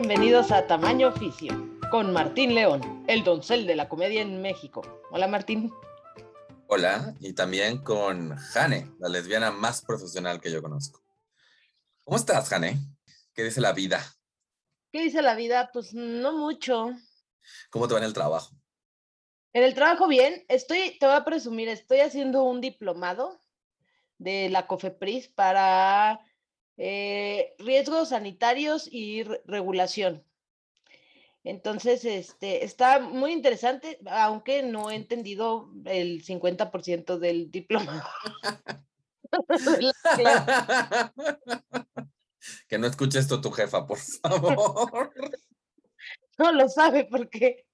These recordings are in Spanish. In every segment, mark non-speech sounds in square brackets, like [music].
bienvenidos a Tamaño Oficio con Martín León, el doncel de la comedia en México. Hola Martín. Hola, y también con Jane, la lesbiana más profesional que yo conozco. ¿Cómo estás, Jane? ¿Qué dice la vida? ¿Qué dice la vida? Pues no mucho. ¿Cómo te va en el trabajo? En el trabajo bien, estoy, te voy a presumir, estoy haciendo un diplomado de la COFEPRIS para eh, riesgos sanitarios y regulación. Entonces, este, está muy interesante, aunque no he entendido el 50% del diploma. [laughs] [laughs] que no escuche esto tu jefa, por favor. [laughs] No lo sabe porque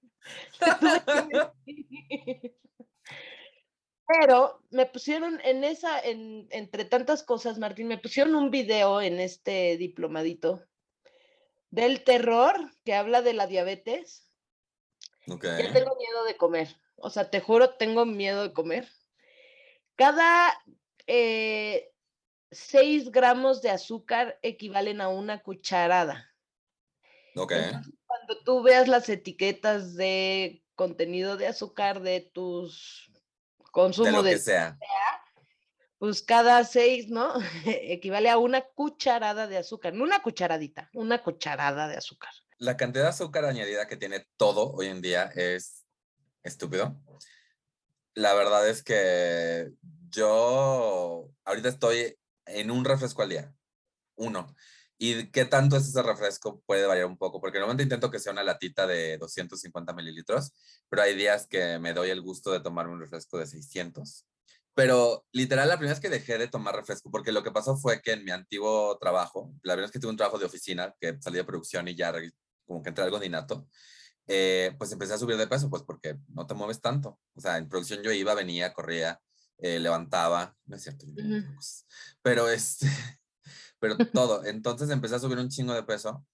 Pero me pusieron en esa, en, entre tantas cosas, Martín, me pusieron un video en este diplomadito del terror que habla de la diabetes. Okay. Yo tengo miedo de comer. O sea, te juro, tengo miedo de comer. Cada eh, 6 gramos de azúcar equivalen a una cucharada. Ok. cuando tú veas las etiquetas de contenido de azúcar de tus consumos de lo que sea. pues cada seis, ¿no? [laughs] Equivale a una cucharada de azúcar, no una cucharadita, una cucharada de azúcar. La cantidad de azúcar añadida que tiene todo hoy en día es estúpido. La verdad es que yo ahorita estoy en un refresco al día, uno. ¿Y qué tanto es ese refresco? Puede variar un poco, porque normalmente intento que sea una latita de 250 mililitros, pero hay días que me doy el gusto de tomarme un refresco de 600. Pero literal, la primera vez que dejé de tomar refresco, porque lo que pasó fue que en mi antiguo trabajo, la primera vez que tuve un trabajo de oficina, que salí de producción y ya como que entré algo de innato, eh, pues empecé a subir de peso, pues porque no te mueves tanto. O sea, en producción yo iba, venía, corría, eh, levantaba, no es cierto, pero este, pero todo. Entonces empecé a subir un chingo de peso.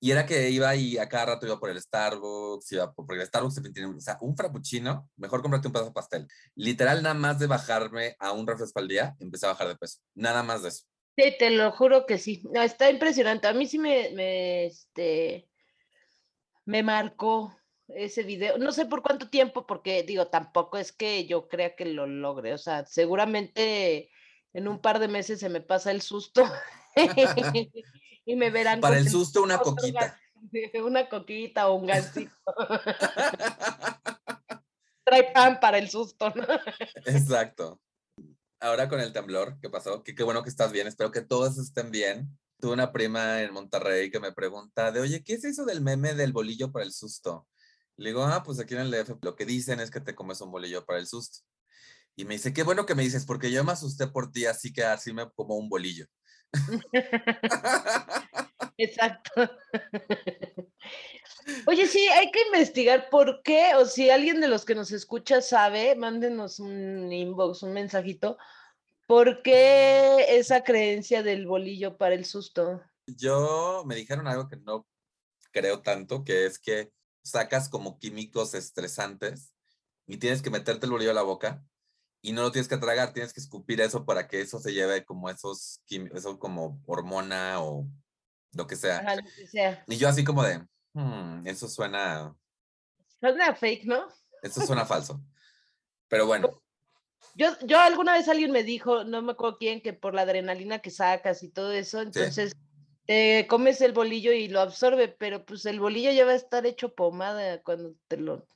Y era que iba y a cada rato iba por el Starbucks, iba por, porque el Starbucks tiene, o sea, un frappuccino, mejor comprarte un pedazo de pastel. Literal, nada más de bajarme a un refresco al día, empecé a bajar de peso. Nada más de eso. Sí, te lo juro que sí. No, está impresionante. A mí sí me, me, este, me marcó ese video. No sé por cuánto tiempo, porque digo, tampoco es que yo crea que lo logre. O sea, seguramente en un par de meses se me pasa el susto [laughs] [laughs] y me verán. Para el susto, una coquita. [laughs] Una coquita o un gansito. [laughs] Trae pan para el susto, ¿no? Exacto. Ahora con el temblor, ¿qué pasó? Que qué bueno que estás bien, espero que todos estén bien. Tuve una prima en Monterrey que me pregunta de, oye, ¿qué es eso del meme del bolillo para el susto? Le digo, ah, pues aquí en el DF lo que dicen es que te comes un bolillo para el susto. Y me dice, qué bueno que me dices, porque yo me asusté por ti, así que así me como un bolillo. [laughs] Exacto. Oye, sí, hay que investigar por qué, o si alguien de los que nos escucha sabe, mándenos un inbox, un mensajito, ¿por qué esa creencia del bolillo para el susto? Yo me dijeron algo que no creo tanto, que es que sacas como químicos estresantes y tienes que meterte el bolillo a la boca y no lo tienes que tragar, tienes que escupir eso para que eso se lleve como esos eso como hormona o lo que sea. Y yo así como de, hmm, eso suena... Suena fake, ¿no? Eso suena falso. [laughs] Pero bueno. Yo, yo alguna vez alguien me dijo, no me acuerdo quién, que por la adrenalina que sacas y todo eso, entonces comes el bolillo y lo absorbe, pero pues el bolillo ya va a estar hecho pomada cuando te lo...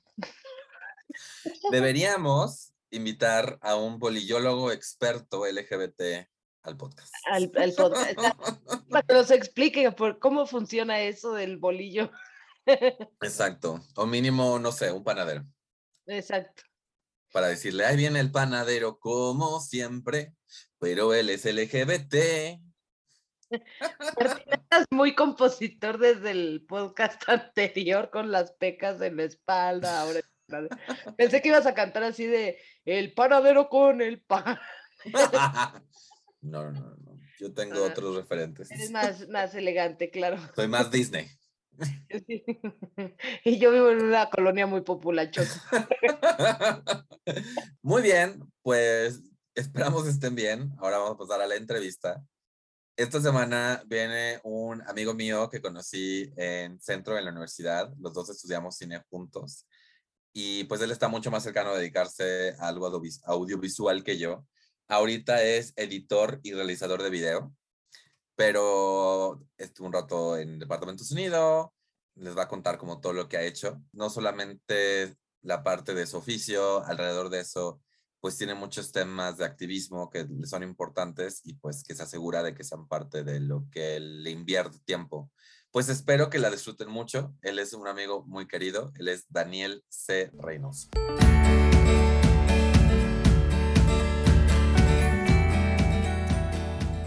Deberíamos invitar a un bolillólogo experto LGBT al podcast. Al, podcast. para que nos explique por cómo funciona eso del bolillo. [laughs] Exacto. O mínimo, no sé, un panadero. Exacto. Para decirle, ahí viene el panadero como siempre, pero él es LGBT. [laughs] Estás muy compositor desde el podcast [laughs] anterior con las pecas en la espalda. Ahora pensé que ibas a cantar así de el panadero con el pan. [laughs] No, no, no. Yo tengo ah, otros referentes. Eres más, más elegante, claro. Soy más Disney. [laughs] Y yo vivo en una colonia muy populachosa. [laughs] Muy bien, pues esperamos estén bien. Ahora vamos a pasar a la entrevista. esta semana viene un amigo mío que conocí en centro en la universidad. Los dos estudiamos cine juntos. Y pues él está mucho más cercano a dedicarse a algo audiovisual que yo. Ahorita es editor y realizador de video, pero estuvo un rato en Departamentos Unidos. Les va a contar como todo lo que ha hecho. No solamente la parte de su oficio, alrededor de eso, pues tiene muchos temas de activismo que le son importantes y pues que se asegura de que sean parte de lo que le invierte tiempo. Pues espero que la disfruten mucho. Él es un amigo muy querido. Él es Daniel C. Reynoso.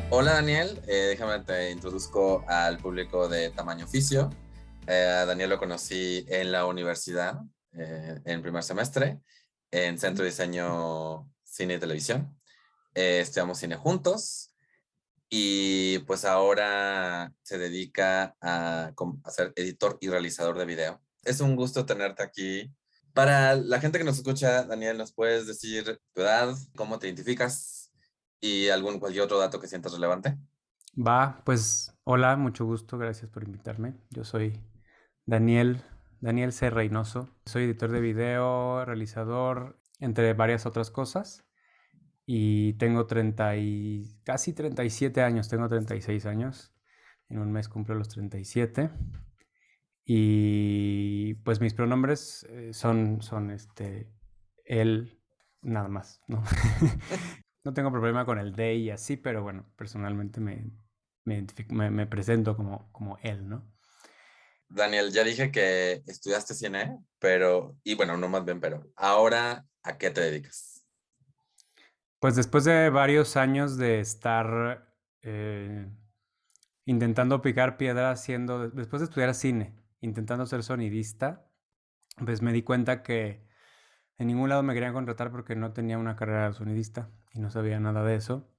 Hola Daniel, eh, déjame te introduzco al público de Tamaño Oficio. Eh, a Daniel lo conocí en la universidad, eh, en primer semestre, en Centro de Diseño Cine y Televisión. Eh, estudiamos cine juntos y pues ahora se dedica a, a, ser editor y realizador de video. Es un gusto tenerte aquí. Para la gente que nos escucha, Daniel, ¿nos puedes decir tu edad, cómo te identificas y algún cualquier otro dato que sientas relevante? Va, pues hola, mucho gusto, gracias por invitarme. Yo soy Daniel Daniel C. Reynoso. Soy editor de video, realizador, entre varias otras cosas. Y tengo 30 y casi 37 años, tengo 36 años. En un mes cumplo los 37. Y pues mis pronombres eh, son, son este, él, nada más, ¿no? [laughs] no tengo problema con el de y así, pero bueno, personalmente me, me, presento como, como él, ¿no? Daniel, ya dije que estudiaste cine, pero, y bueno, no más bien, pero ahora, ¿a qué te dedicas? Pues después de varios años de estar eh, intentando picar piedra haciendo, después de estudiar cine, intentando ser sonidista, pues me di cuenta que en ningún lado me querían contratar porque no tenía una carrera de sonidista y no sabía nada de eso.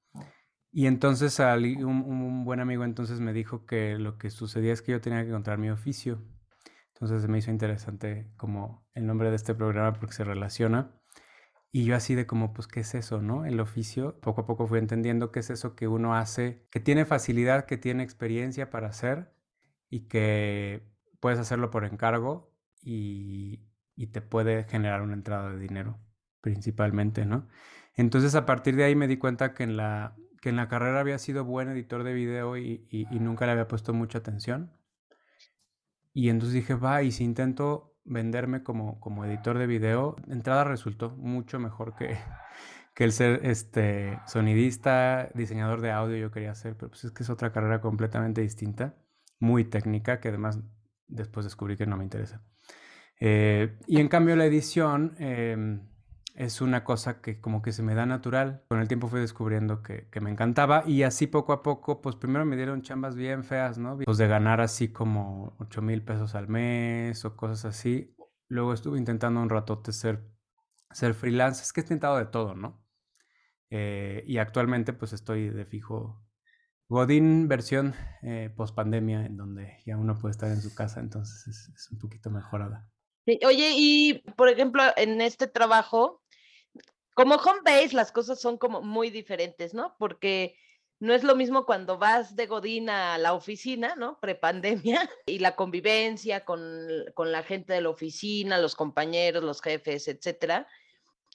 Y entonces un, un, buen amigo entonces me dijo que lo que sucedía es que yo tenía que encontrar mi oficio. Entonces me hizo interesante como el nombre de este programa porque se relaciona. Y yo así de como, pues, ¿qué es eso, no? El oficio. Poco a poco fui entendiendo qué es eso que uno hace, que tiene facilidad, que tiene experiencia para hacer y que puedes hacerlo por encargo y, y te puede generar una entrada de dinero, principalmente, ¿no? Entonces a partir de ahí me di cuenta que en la que en la carrera había sido buen editor de video y, nunca le había puesto mucha atención. Y entonces dije, va, y si intento venderme como, como editor de video, entrada resultó mucho mejor que, [laughs] que el ser este, sonidista, diseñador de audio yo quería hacer, pero pues es que es otra carrera completamente distinta, muy técnica, que además después descubrí que no me interesa. Eh, y en cambio la edición... Em, es una cosa que como que se me da natural. Con el tiempo fui descubriendo que, me encantaba y así poco a poco, pues primero me dieron chambas bien feas, ¿no? Pues de ganar así como 8 mil pesos al mes o cosas así. Luego estuve intentando un ratote ser, ser freelance. Es que he intentado de todo, ¿no? Eh, y actualmente pues estoy de fijo Godín versión eh, post pandemia en donde ya uno puede estar en su casa, entonces es, es un poquito mejorada. Oye, y por ejemplo, en este trabajo, como home base, las cosas son como muy diferentes, ¿no? Porque no es lo mismo cuando vas de Godín a la oficina, ¿no? Prepandemia, [laughs] y la convivencia con, la gente de la oficina, los compañeros, los jefes, etcétera,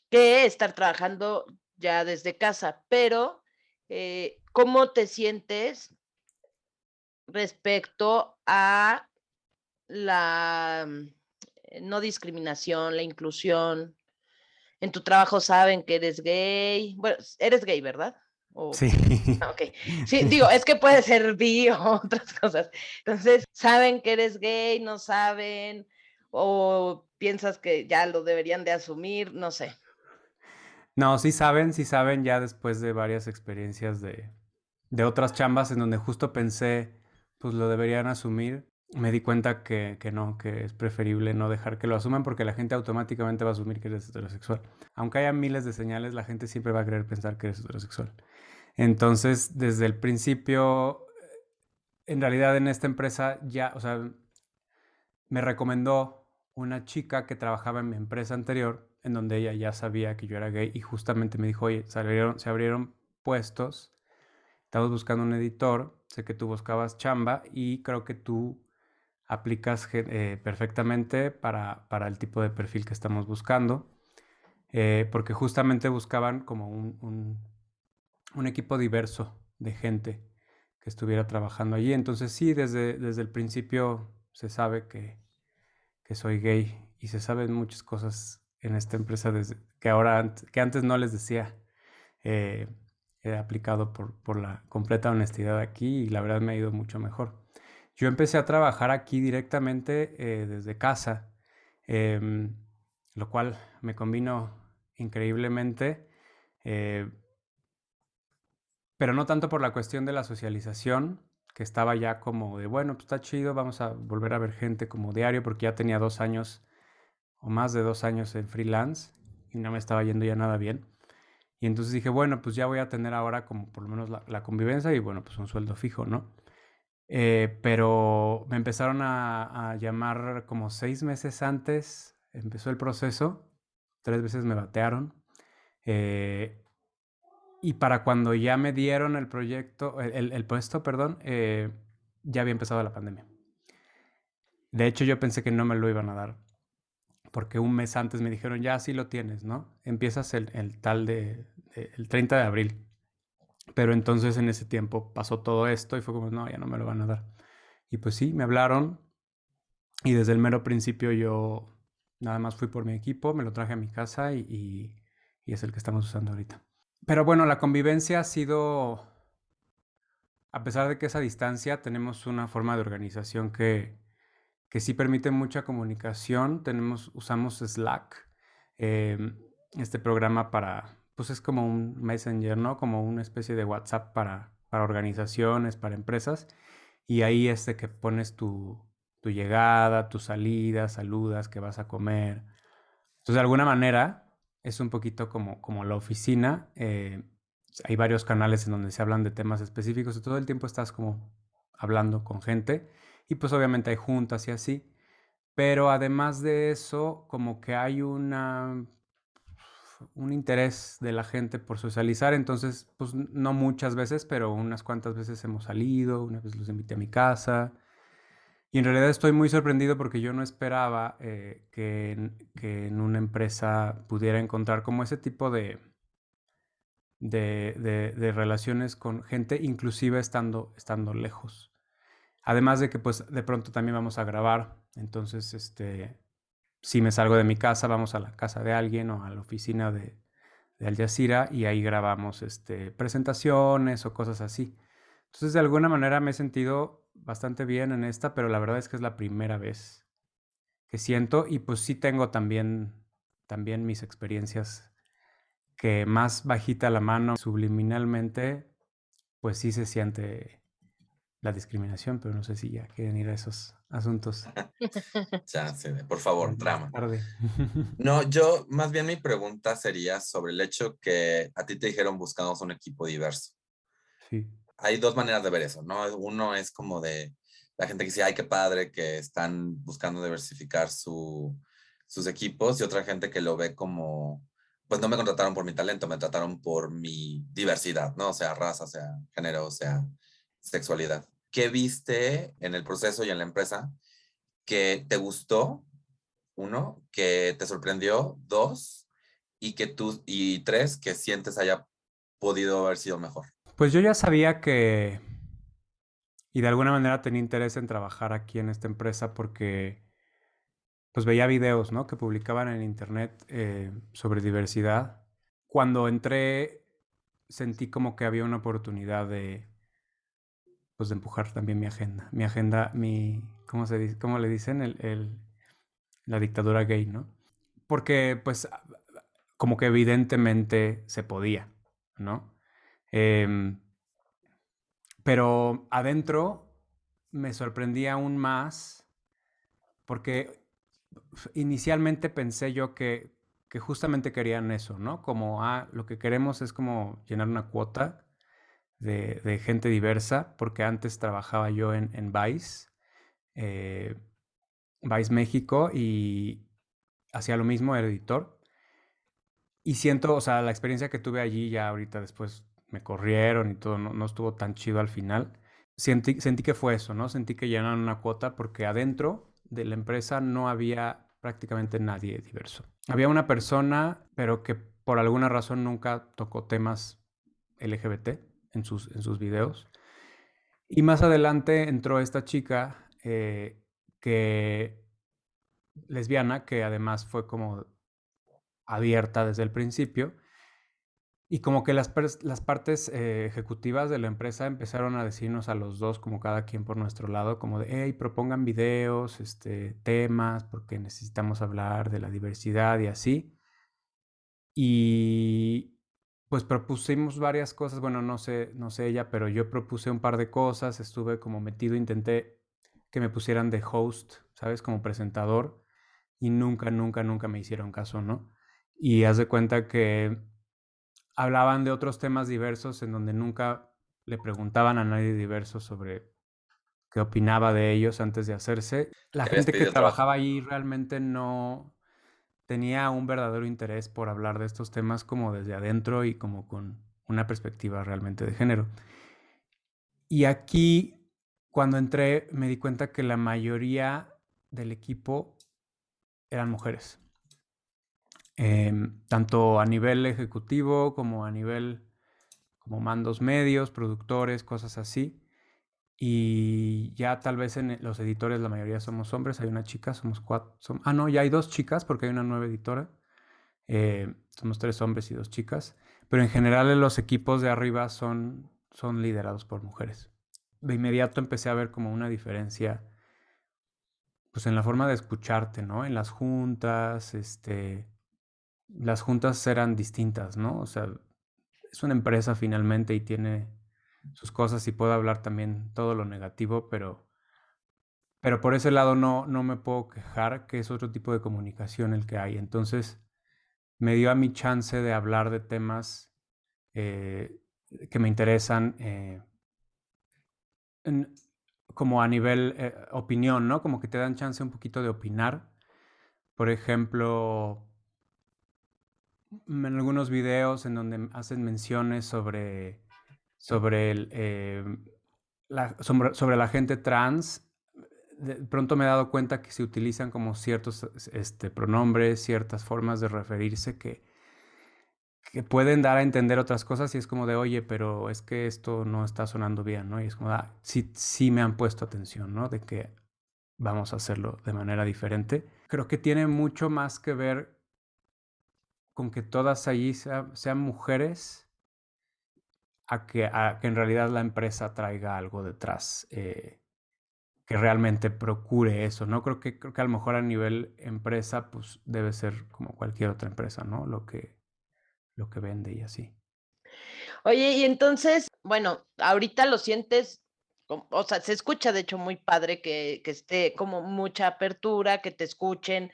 que estar trabajando ya desde casa. Pero, eh, ¿cómo te sientes respecto a la mm, no discriminación, la inclusión, en tu trabajo saben que eres gay. Bueno, eres gay, ¿verdad? Sí. Ah, ok. Sí, digo, es que puede ser bi o [laughs] otras cosas. Entonces, saben que eres gay, no saben, o piensas que ya lo deberían de asumir, no sé. No, sí saben, sí saben ya después de varias experiencias de, de otras chambas en donde justo pensé, pues lo deberían asumir me di cuenta que, que, no, que es preferible no dejar que lo asuman porque la gente automáticamente va a asumir que eres heterosexual. Aunque haya miles de señales, la gente siempre va a querer pensar que eres heterosexual. Entonces, desde el principio, en realidad en esta empresa ya, o sea, me recomendó una chica que trabajaba en mi empresa anterior, en donde ella ya sabía que yo era gay y justamente me dijo, oye, se abrieron, se abrieron puestos estamos buscando un editor, sé que tú buscabas chamba y creo que tú aplicas eh, perfectamente para, para, el tipo de perfil que estamos buscando, eh, porque justamente buscaban como un, un, equipo diverso de gente que estuviera trabajando allí. Entonces sí, desde, desde el principio se sabe que, que soy gay y se saben muchas cosas en esta empresa que ahora que antes no les decía. Eh, he aplicado por, por la completa honestidad aquí y la verdad me ha ido mucho mejor. Yo empecé a trabajar aquí directamente eh, desde casa, em, lo cual me combino increíblemente, eh, pero no tanto por la cuestión de la socialización, que estaba ya como de, bueno, pues está chido, vamos a volver a ver gente como diario, porque ya tenía dos años o más de dos años en freelance y no me estaba yendo ya nada bien. Y entonces dije, bueno, pues ya voy a tener ahora como por lo menos la convivencia y bueno, pues un sueldo fijo, ¿no? Eh, pero me empezaron a, llamar como seis meses antes, empezó el proceso, tres veces me batearon. Eh, y para cuando ya me dieron el proyecto, el, puesto, perdón, eh, ya había empezado la pandemia. De hecho, yo pensé que no me lo iban a dar, porque un mes antes me dijeron, ya sí lo tienes, ¿no? Empiezas el, el tal de, el 30 de abril. Pero entonces en ese tiempo pasó todo esto y fue como, no, ya no me lo van a dar. Y pues sí, me hablaron y desde el mero principio yo nada más fui por mi equipo, me lo traje a mi casa y, y, es el que estamos usando ahorita. Pero bueno, la convivencia ha sido, a pesar de que esa distancia, tenemos una forma de organización que, que sí permite mucha comunicación. Tenemos, usamos Slack, em, este programa para, pues es como un messenger, ¿no? Como una especie de WhatsApp para, para organizaciones, para empresas. Y ahí es de que pones tu, tu llegada, tu salida, saludas, que vas a comer. Entonces, de alguna manera, es un poquito como, como la oficina. Eh, hay varios canales en donde se hablan de temas específicos y todo el tiempo estás como hablando con gente. Y pues obviamente hay juntas y así. Pero además de eso, como que hay una un interés de la gente por socializar, entonces, pues no muchas veces, pero unas cuantas veces hemos salido, una vez los invité a mi casa. Y en realidad estoy muy sorprendido porque yo no esperaba eh, que, en, una empresa pudiera encontrar como ese tipo de, de, de, relaciones con gente, inclusive estando, estando lejos. Además de que pues de pronto también vamos a grabar, entonces este, si me salgo de mi casa, vamos a la casa de alguien o a la oficina de, de Al Jazeera y ahí grabamos este, presentaciones o cosas así. Entonces, de alguna manera me he sentido bastante bien en esta, pero la verdad es que es la primera vez que siento y pues sí tengo también, también mis experiencias que más bajita la mano, subliminalmente, pues sí se siente la discriminación, pero no sé si ya quieren ir a esos asuntos. [laughs] ya, sí, por favor, drama. [laughs] No, yo, más bien mi pregunta sería sobre el hecho que a ti te dijeron buscamos un equipo diverso. Sí. Hay dos maneras de ver eso, ¿no? Uno es como de la gente que dice, ay, qué padre, que están buscando diversificar su, sus equipos, y otra gente que lo ve como, pues no me contrataron por mi talento, me trataron por mi diversidad, ¿no? O sea, raza, sea género, o sea sexualidad. ¿Qué viste en el proceso y en la empresa que te gustó? Uno, que te sorprendió. Dos, y que tú, y tres, que sientes haya podido haber sido mejor. Pues yo ya sabía que, y de alguna manera tenía interés en trabajar aquí en esta empresa porque pues veía videos, ¿no? Que publicaban en internet eh, sobre diversidad. Cuando entré sentí como que había una oportunidad de, pues de empujar también mi agenda. Mi agenda, mi, ¿cómo, se dice? ¿Cómo le dicen? El, la dictadura gay, ¿no? Porque pues como que evidentemente se podía, ¿no? Em, pero adentro me sorprendía aún más porque inicialmente pensé yo que, que justamente querían eso, ¿no? Como, ah, lo que queremos es como llenar una cuota de, gente diversa, porque antes trabajaba yo en, en Vice, eh, Vice México, y hacía lo mismo, era editor. Y siento, o sea, la experiencia que tuve allí, ya ahorita después me corrieron y todo, no, estuvo tan chido al final. Sentí, sentí que fue eso, ¿no? Sentí que llenaron una cuota porque adentro de la empresa no había prácticamente nadie diverso. Había una persona, pero que por alguna razón nunca tocó temas LGBT en sus, en sus videos. Y más adelante entró esta chica eh, que lesbiana, que además fue como abierta desde el principio. Y como que las, las partes eh, ejecutivas de la empresa empezaron a decirnos a los dos, como cada quien por nuestro lado, como de, hey, propongan videos, este, temas, porque necesitamos hablar de la diversidad y así. Y pues propusimos varias cosas, bueno, no sé, no sé ella, pero yo propuse un par de cosas, estuve como metido, intenté que me pusieran de host, ¿sabes? Como presentador, y nunca, nunca, nunca me hicieron caso, ¿no? Y haz de cuenta que hablaban de otros temas diversos en donde nunca le preguntaban a nadie diverso sobre qué opinaba de ellos antes de hacerse. La gente que trabajaba ahí realmente no tenía un verdadero interés por hablar de estos temas como desde adentro y como con una perspectiva realmente de género. Y aquí, cuando entré, me di cuenta que la mayoría del equipo eran mujeres. Em, tanto a nivel ejecutivo como a nivel como mandos medios, productores, cosas así. Y ya tal vez en los editores la mayoría somos hombres, hay una chica, somos cuatro. ah, no, ya hay dos chicas porque hay una nueva editora. Eh, somos tres hombres y dos chicas. Pero en general los equipos de arriba son, son liderados por mujeres. De inmediato empecé a ver como una diferencia pues en la forma de escucharte, ¿no? En las juntas, este, las juntas eran distintas, ¿no? O sea, es una empresa finalmente y tiene sus cosas y puedo hablar también todo lo negativo, pero, pero por ese lado no, no me puedo quejar, que es otro tipo de comunicación el que hay. Entonces, me dio a mi chance de hablar de temas eh, que me interesan eh, como a nivel eh, opinión, ¿no? Como que te dan chance un poquito de opinar. Por ejemplo, en algunos videos en donde hacen menciones sobre, sobre, em, la, sobre, la gente trans, de pronto me he dado cuenta que se utilizan como ciertos este, pronombres, ciertas formas de referirse que, que pueden dar a entender otras cosas y es como de, oye, pero es que esto no está sonando bien, ¿no? Y es como, ah, sí, sí me han puesto atención, ¿no? De que vamos a hacerlo de manera diferente. Creo que tiene mucho más que ver con que todas allí sean mujeres a que, en realidad la empresa traiga algo detrás eh, que realmente procure eso, ¿no? Creo que, creo que a lo mejor a nivel empresa, pues debe ser como cualquier otra empresa, ¿no? Lo que, lo que vende y así. Oye, y entonces, bueno, ahorita lo sientes, o sea, se escucha de hecho muy padre que, que esté como mucha apertura, que te escuchen,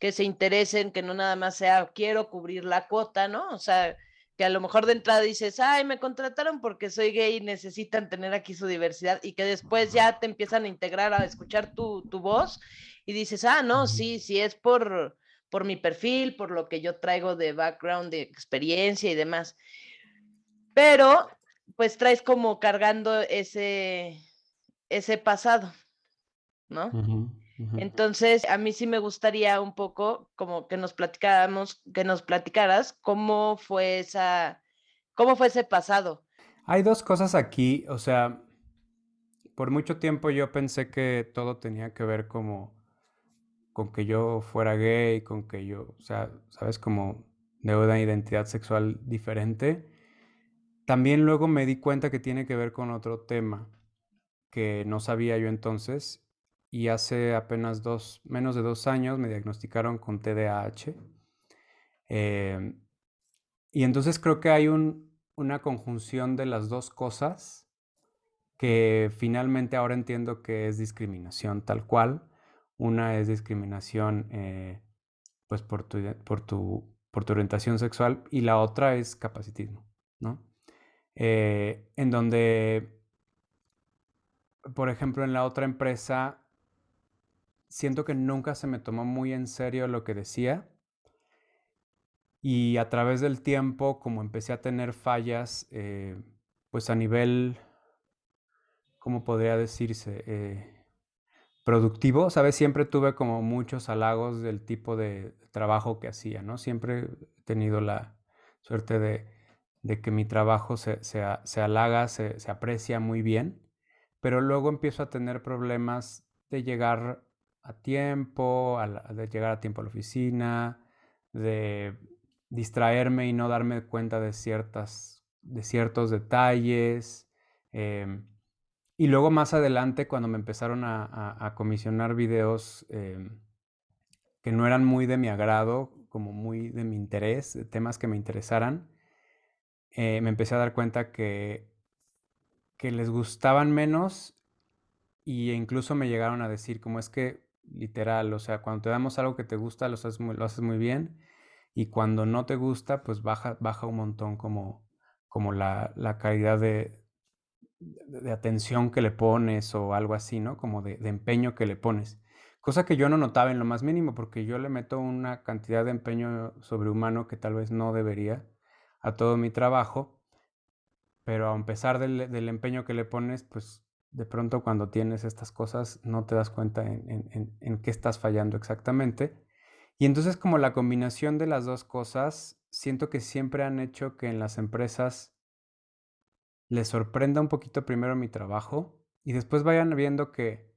que se interesen, que no nada más sea quiero cubrir la cuota, ¿no? O sea, que a lo mejor de entrada dices, ay, me contrataron porque soy gay y necesitan tener aquí su diversidad y que después ya te empiezan a integrar a escuchar tu, tu voz y dices, ah, no, sí, sí es por, por mi perfil, por lo que yo traigo de background, de experiencia y demás. Pero, pues traes como cargando ese, ese pasado, ¿no? Entonces, a mí sí me gustaría un poco como que nos platicáramos, que nos platicaras cómo fue esa, cómo fue ese pasado. Hay dos cosas aquí, o sea, por mucho tiempo yo pensé que todo tenía que ver como con que yo fuera gay, con que yo, o sea, sabes, como de una identidad sexual diferente. También luego me di cuenta que tiene que ver con otro tema que no sabía yo entonces y hace apenas dos, menos de dos años me diagnosticaron con TDAH. Em, y entonces creo que hay una conjunción de las dos cosas que finalmente ahora entiendo que es discriminación tal cual. Una es discriminación eh, pues por tu, por, tu, por tu orientación sexual y la otra es capacitismo, ¿no? Eh, en donde, por ejemplo, en la otra empresa siento que nunca se me tomó muy en serio lo que decía. Y a través del tiempo, como empecé a tener fallas, eh, pues a nivel, ¿cómo podría decirse? Eh, productivo, ¿sabes? Siempre tuve como muchos halagos del tipo de trabajo que hacía, ¿no? Siempre he tenido la suerte de, que mi trabajo se, se, halaga, se, se, aprecia muy bien, pero luego empiezo a tener problemas de llegar a tiempo, de llegar a tiempo a la oficina, de distraerme y no darme cuenta de, ciertas, de ciertos detalles. Em, y luego más adelante, cuando me empezaron a, comisionar videos em, que no eran muy de mi agrado, como muy de mi interés, temas que me interesaran, eh, me empecé a dar cuenta que, que les gustaban menos e incluso me llegaron a decir como es que literal, o sea, cuando te damos algo que te gusta, lo haces muy, bien, y cuando no te gusta, pues baja, baja un montón como, como la, la calidad de, de, atención que le pones o algo así, ¿no? Como de, de, empeño que le pones. Cosa que yo no notaba en lo más mínimo, porque yo le meto una cantidad de empeño sobrehumano que tal vez no debería a todo mi trabajo, pero a pesar del, del empeño que le pones, pues de pronto cuando tienes estas cosas no te das cuenta en, qué estás fallando exactamente. Y entonces como la combinación de las dos cosas, siento que siempre han hecho que en las empresas les sorprenda un poquito primero mi trabajo y después vayan viendo que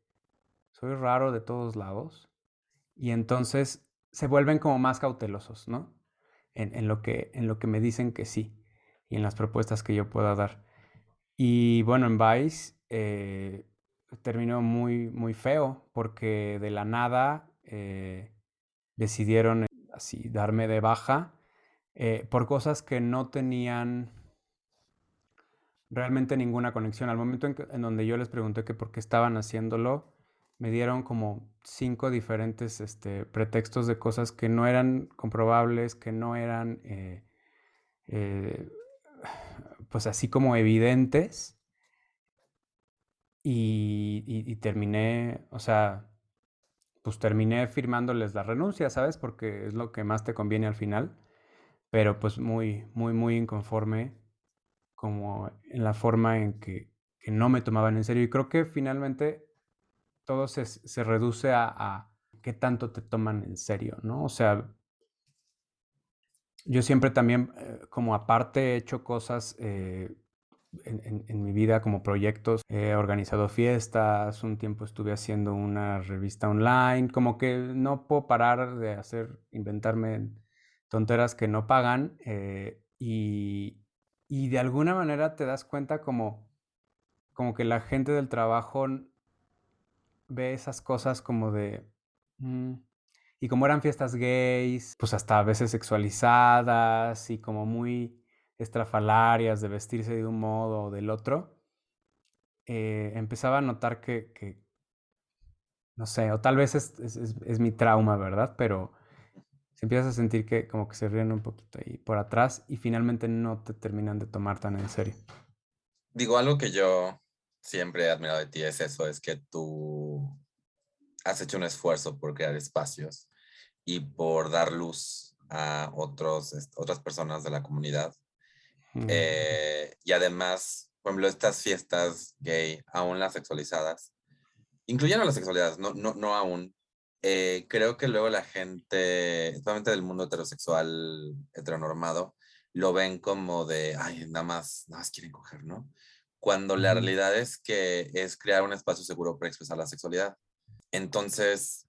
soy raro de todos lados y entonces se vuelven como más cautelosos, ¿no? En, lo, que, en lo que me dicen que sí y en las propuestas que yo pueda dar. Y bueno, en Vice eh, terminó muy, muy feo porque de la nada eh, decidieron eh, así darme de baja por cosas que no tenían realmente ninguna conexión. Al momento en, donde yo les pregunté que por qué estaban haciéndolo, me dieron como cinco diferentes este, pretextos de cosas que no eran comprobables, que no eran pues así como evidentes y, terminé, o sea, pues terminé firmándoles la renuncia, ¿sabes? Porque es lo que más te conviene al final, pero pues muy, muy, muy inconforme como en la forma en que, no me tomaban en serio. Y creo que finalmente todo se, reduce a, qué tanto te toman en serio, ¿no? O sea, yo siempre también, eh, como aparte, he hecho cosas eh, en, mi vida como proyectos. He organizado fiestas, un tiempo estuve haciendo una revista online, como que no puedo parar de hacer, inventarme tonteras que no pagan eh, y, y, de alguna manera te das cuenta como, como que la gente del trabajo ve esas cosas como de... Mm", y como eran fiestas gays, pues hasta a veces sexualizadas y como muy estrafalarias, de vestirse de un modo o del otro, eh, empezaba a notar que, no sé, o tal vez es, mi trauma, ¿verdad? Pero se empiezas a sentir que como que se ríen un poquito ahí por atrás y finalmente no te terminan de tomar tan en serio. Digo, algo que yo siempre he admirado de ti es eso, es que tú has hecho un esfuerzo por crear espacios y por dar luz a otros, otras personas de la comunidad eh, y además, por ejemplo, estas fiestas gay, aún las sexualizadas, incluyendo las sexualidades, no, no, no aún, eh, creo que luego la gente, especialmente del mundo heterosexual, heteronormado, lo ven como de, ay, nada más, nada más quieren coger, ¿no? Cuando la realidad es que es crear un espacio seguro para expresar la sexualidad. Entonces,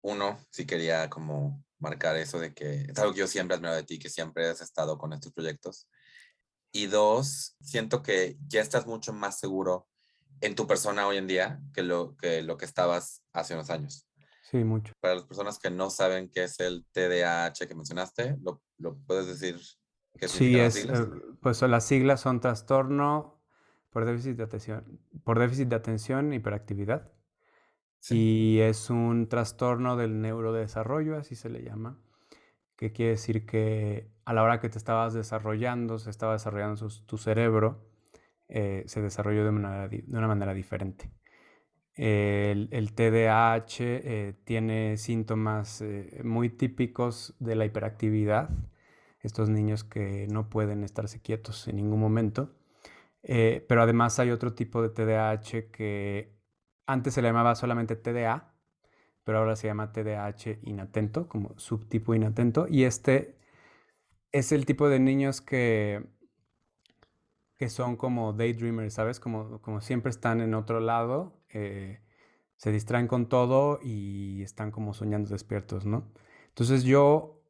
uno, sí quería como marcar eso de que es algo que yo siempre he admirado de ti, que siempre has estado con estos proyectos y dos, siento que ya estás mucho más seguro en tu persona hoy en día que lo que, lo que estabas hace unos años. Sí, mucho. Para las personas que no saben qué es el TDAH que mencionaste, ¿lo, lo puedes decir? Qué sí, es, eh, pues las siglas son trastorno por déficit de atención, por déficit de atención, hiperactividad. Y es un trastorno del neurodesarrollo, así se le llama que quiere decir que a la hora que te estabas desarrollando, se estaba desarrollando tu cerebro, eh, se desarrolló de una, manera diferente. El, TDAH eh, tiene síntomas eh, muy típicos de la hiperactividad, estos niños que no pueden estarse quietos en ningún momento. Pero además hay otro tipo de TDAH que antes se le llamaba solamente TDA, pero ahora se llama TDAH inatento, como subtipo inatento. Y este es el tipo de niños que, que son como daydreamers, ¿sabes? Como, como siempre están en otro lado, eh, se distraen con todo y están como soñando despiertos, ¿no? Entonces yo,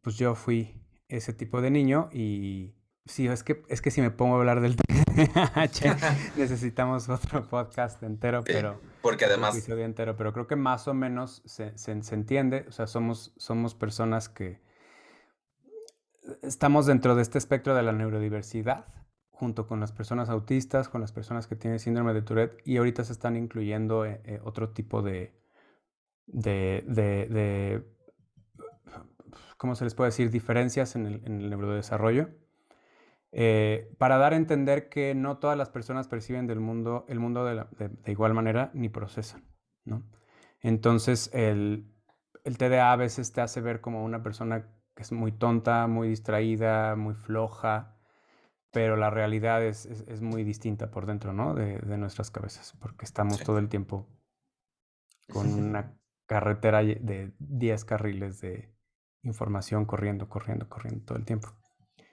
pues yo fui ese tipo de niño y sí, es que, es que si me pongo a hablar del TDAH [laughs] necesitamos otro podcast entero, pero... porque además... entero, pero creo que más o menos se, se, se entiende, o sea, somos, somos personas que estamos dentro de este espectro de la neurodiversidad, junto con las personas autistas, con las personas que tienen síndrome de Tourette, y ahorita se están incluyendo eh, eh, otro tipo de, de, de, ¿cómo se les puede decir?, diferencias en el, en el neurodesarrollo, eh, para dar a entender que no todas las personas perciben del mundo, el mundo de, la, de igual manera ni procesan, ¿no? Entonces, el, el TDA a veces te hace ver como una persona que es muy tonta, muy distraída, muy floja, pero la realidad es, es, es muy distinta por dentro, ¿no? De, de nuestras cabezas, porque estamos sí. todo el tiempo con una carretera de 10 carriles de información corriendo, corriendo, corriendo todo el tiempo.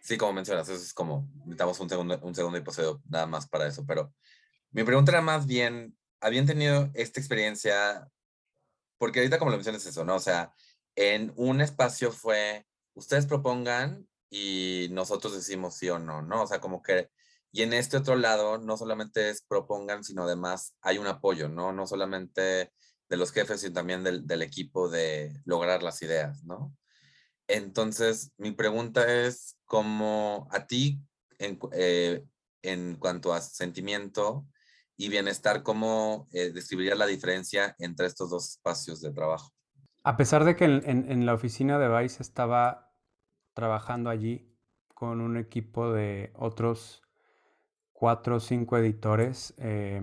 Sí, como mencionas, eso es como, necesitamos un segundo, un segundo episodio nada más para eso, pero mi pregunta era más bien, ¿habían tenido esta experiencia? Porque ahorita como lo mencionas eso, ¿no? O sea, en un espacio fue, ustedes propongan y nosotros decimos sí o no, ¿no? O sea, como que, y en este otro lado, no solamente es propongan, sino además hay un apoyo, ¿no? No solamente de los jefes, sino también del, del equipo de lograr las ideas, ¿no? Entonces, mi pregunta es, ¿cómo a ti, en, eh, en cuanto a sentimiento y bienestar, cómo eh, describirías la diferencia entre estos dos espacios de trabajo? A pesar de que en, en, la oficina de Vice estaba trabajando allí con un equipo de otros cuatro o cinco editores, eh,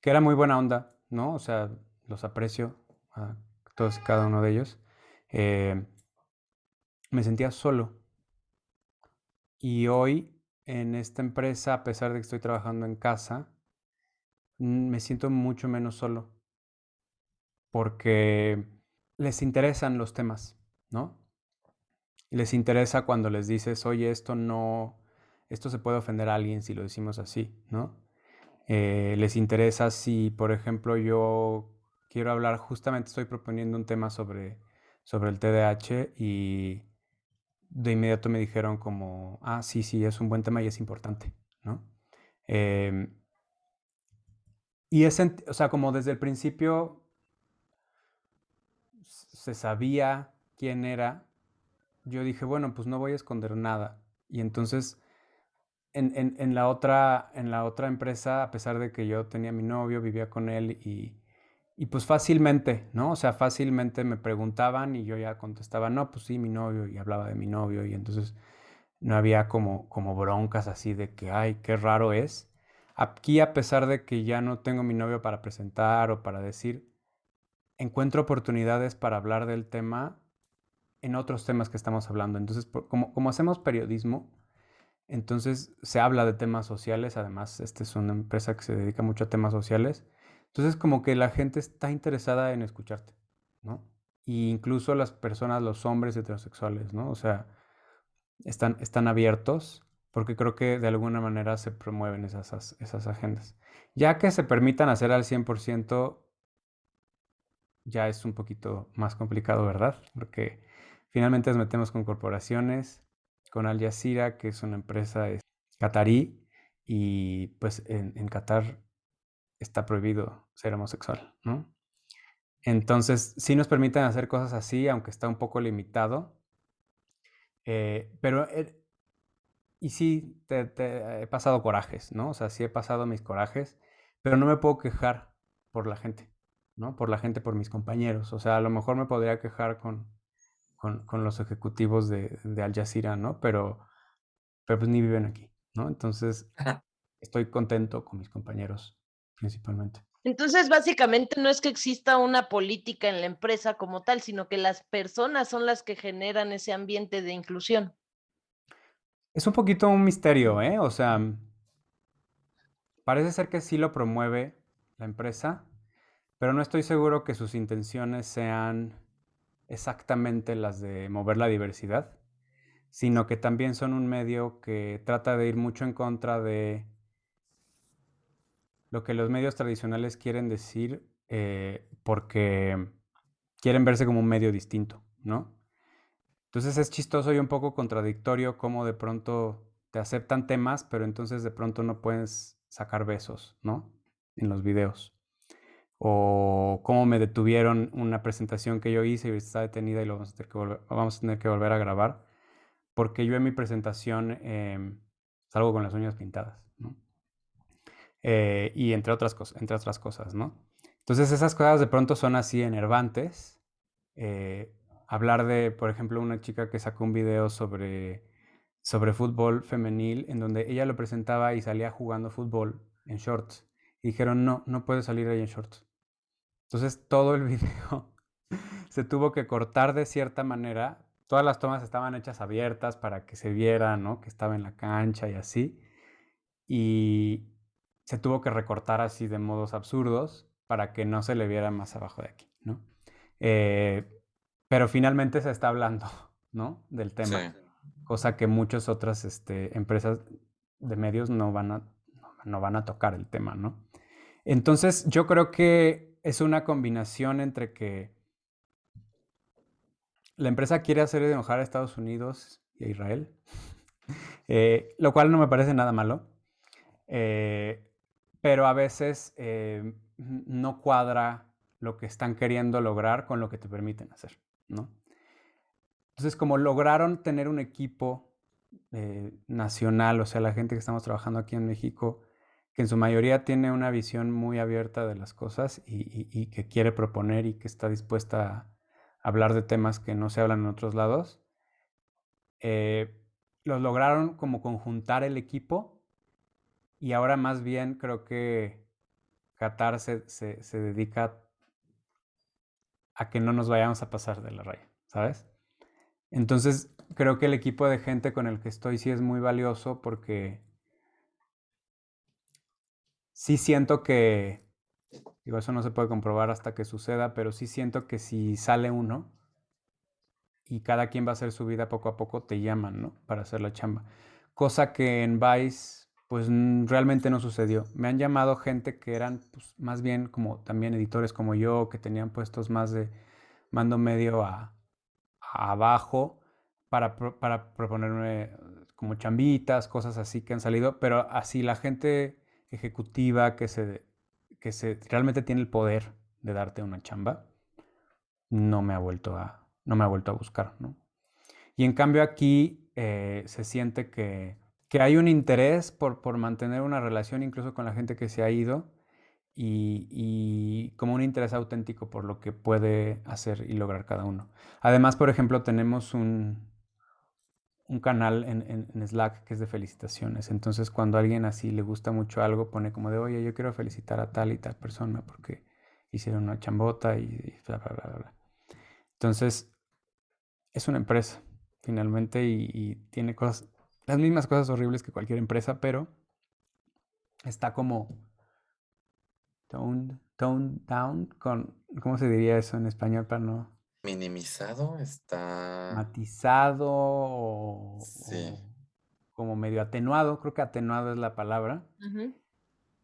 que era muy buena onda, ¿no? O sea, los aprecio a todos y cada uno de ellos. Eh, me sentía solo. Y hoy en esta empresa, a pesar de que estoy trabajando en casa, me siento mucho menos solo. Porque les interesan los temas, ¿no? Les interesa cuando les dices, oye, esto no, esto se puede ofender a alguien si lo decimos así, ¿no? Eh, les interesa si, por ejemplo, yo quiero hablar, justamente estoy proponiendo un tema sobre, sobre el TDAH y de inmediato me dijeron como, ah, sí, sí, es un buen tema y es importante, ¿no? Eh, y es, o sea, como desde el principio se sabía quién era, yo dije, bueno, pues no voy a esconder nada. Y entonces, en, en, en, la, otra, en la otra empresa, a pesar de que yo tenía mi novio, vivía con él y, y pues fácilmente, ¿no? O sea, fácilmente me preguntaban y yo ya contestaba, no, pues sí, mi novio, y hablaba de mi novio, y entonces no había como, como broncas así de que, ay, qué raro es. Aquí, a pesar de que ya no tengo mi novio para presentar o para decir, encuentro oportunidades para hablar del tema en otros temas que estamos hablando. Entonces, como, como hacemos periodismo, entonces se habla de temas sociales. Además, esta es una empresa que se dedica mucho a temas sociales. Entonces, como que la gente está interesada en escucharte, ¿no? Y incluso las personas, los hombres heterosexuales, ¿no? O sea, están, están abiertos porque creo que de alguna manera se promueven esas, esas agendas. Ya que se permitan hacer al 100%, ya es un poquito más complicado, ¿verdad? Porque finalmente nos metemos con corporaciones, con Al Jazeera, que es una empresa es, catarí, y pues en, en, Qatar está prohibido ser homosexual, ¿no? Entonces, sí nos permiten hacer cosas así, aunque está un poco limitado. Eh, pero, eh, y sí, te, te, he pasado corajes, ¿no? O sea, sí he pasado mis corajes, pero no me puedo quejar por la gente, ¿no? Por la gente, por mis compañeros. O sea, a lo mejor me podría quejar con, con, con los ejecutivos de, de, Al Jazeera, ¿no? Pero, pero pues ni viven aquí, ¿no? Entonces, estoy contento con mis compañeros, principalmente. Entonces, básicamente no es que exista una política en la empresa como tal, sino que las personas son las que generan ese ambiente de inclusión. Es un poquito un misterio, ¿eh? O sea, parece ser que sí lo promueve la empresa, pero no estoy seguro que sus intenciones sean exactamente las de mover la diversidad, sino que también son un medio que trata de ir mucho en contra de lo que los medios tradicionales quieren decir eh, porque quieren verse como un medio distinto, ¿no? Entonces es chistoso y un poco contradictorio cómo de pronto te aceptan temas, pero entonces de pronto no puedes sacar besos, ¿no? En los videos. O cómo me detuvieron una presentación que yo hice y está detenida y lo vamos a tener que volver, vamos a, tener que volver a grabar, porque yo en mi presentación em, salgo con las uñas pintadas. Eh, y entre otras, entre otras cosas, ¿no? Entonces esas cosas de pronto son así enervantes. Eh, hablar de, por ejemplo, una chica que sacó un video sobre, sobre fútbol femenil en donde ella lo presentaba y salía jugando fútbol en shorts. Y dijeron, no, no puede salir ahí en shorts. Entonces todo el [laughs] video se tuvo que cortar de cierta manera. Todas las tomas estaban hechas abiertas para que se viera, ¿no? Que estaba en la cancha y así. Y, se tuvo que recortar así de modos absurdos para que no se le viera más abajo de aquí, ¿no? Eh, pero finalmente se está hablando, [laughs] ¿no? Del tema, cosa que muchas otras este, empresas de medios no van, a, no van a tocar el tema, ¿no? Entonces yo creo que es una combinación entre que la empresa quiere hacer enojar a Estados Unidos y a Israel, [laughs] eh, lo cual no me parece nada malo. Eh, pero a veces eh, no cuadra lo que están queriendo lograr con lo que te permiten hacer, ¿no? Entonces, como lograron tener un equipo eh, nacional, o sea, la gente que estamos trabajando aquí en México, que en su mayoría tiene una visión muy abierta de las cosas y, que quiere proponer y que está dispuesta a hablar de temas que no se hablan en otros lados, eh, los lograron como conjuntar el equipo y ahora más bien creo que Qatar se, dedica a que no nos vayamos a pasar de la raya, ¿sabes? Entonces creo que el equipo de gente con el que estoy sí es muy valioso porque sí siento que, digo, eso no se puede comprobar hasta que suceda, pero sí siento que si sale uno y cada quien va a hacer su vida poco a poco, te llaman, ¿no? Para hacer la chamba. Cosa que en Vice pues realmente no sucedió. Me han llamado gente que eran pues, más bien como también editores como yo, que tenían puestos más de mando medio a, abajo para, para, proponerme como chambitas, cosas así que han salido, pero así la gente ejecutiva que se, que se realmente tiene el poder de darte una chamba, no me ha vuelto a, no me ha vuelto a buscar, ¿no? Y en cambio aquí eh, se siente que que hay un interés por, por, mantener una relación incluso con la gente que se ha ido y, como un interés auténtico por lo que puede hacer y lograr cada uno. Además, por ejemplo, tenemos un, un canal en, en, Slack que es de felicitaciones. Entonces, cuando alguien así le gusta mucho algo, pone como de, oye, yo quiero felicitar a tal y tal persona porque hicieron una chambota y, bla, bla, bla, bla. Entonces, es una empresa, finalmente, y tiene cosas las mismas cosas horribles que cualquier empresa, pero está como toned, down con, ¿cómo se diría eso en español para no? Minimizado, está... Matizado o, como medio atenuado, creo que atenuado es la palabra,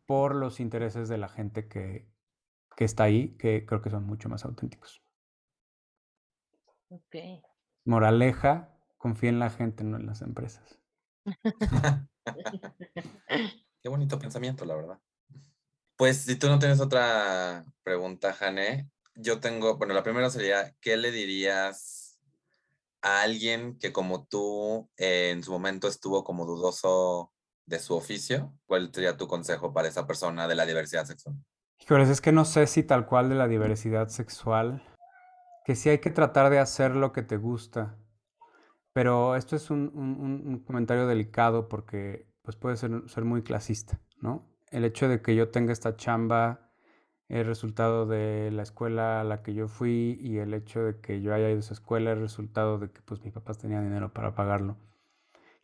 por los intereses de la gente que, que está ahí, que creo que son mucho más auténticos. Ok. Moraleja, confía en la gente, no en las empresas. [laughs] Qué bonito pensamiento, la verdad. Pues si tú no tienes otra pregunta, Jane, yo tengo, bueno, la primera sería, ¿qué le dirías a alguien que como tú en su momento estuvo como dudoso de su oficio? ¿Cuál sería tu consejo para esa persona de la diversidad sexual? Híjoles, es que no sé si tal cual de la diversidad sexual, que sí hay que tratar de hacer lo que te gusta pero esto es un, comentario delicado porque pues puede ser, ser, muy clasista, ¿no? El hecho de que yo tenga esta chamba el resultado de la escuela a la que yo fui y el hecho de que yo haya ido a esa escuela es resultado de que pues mis papás tenían dinero para pagarlo.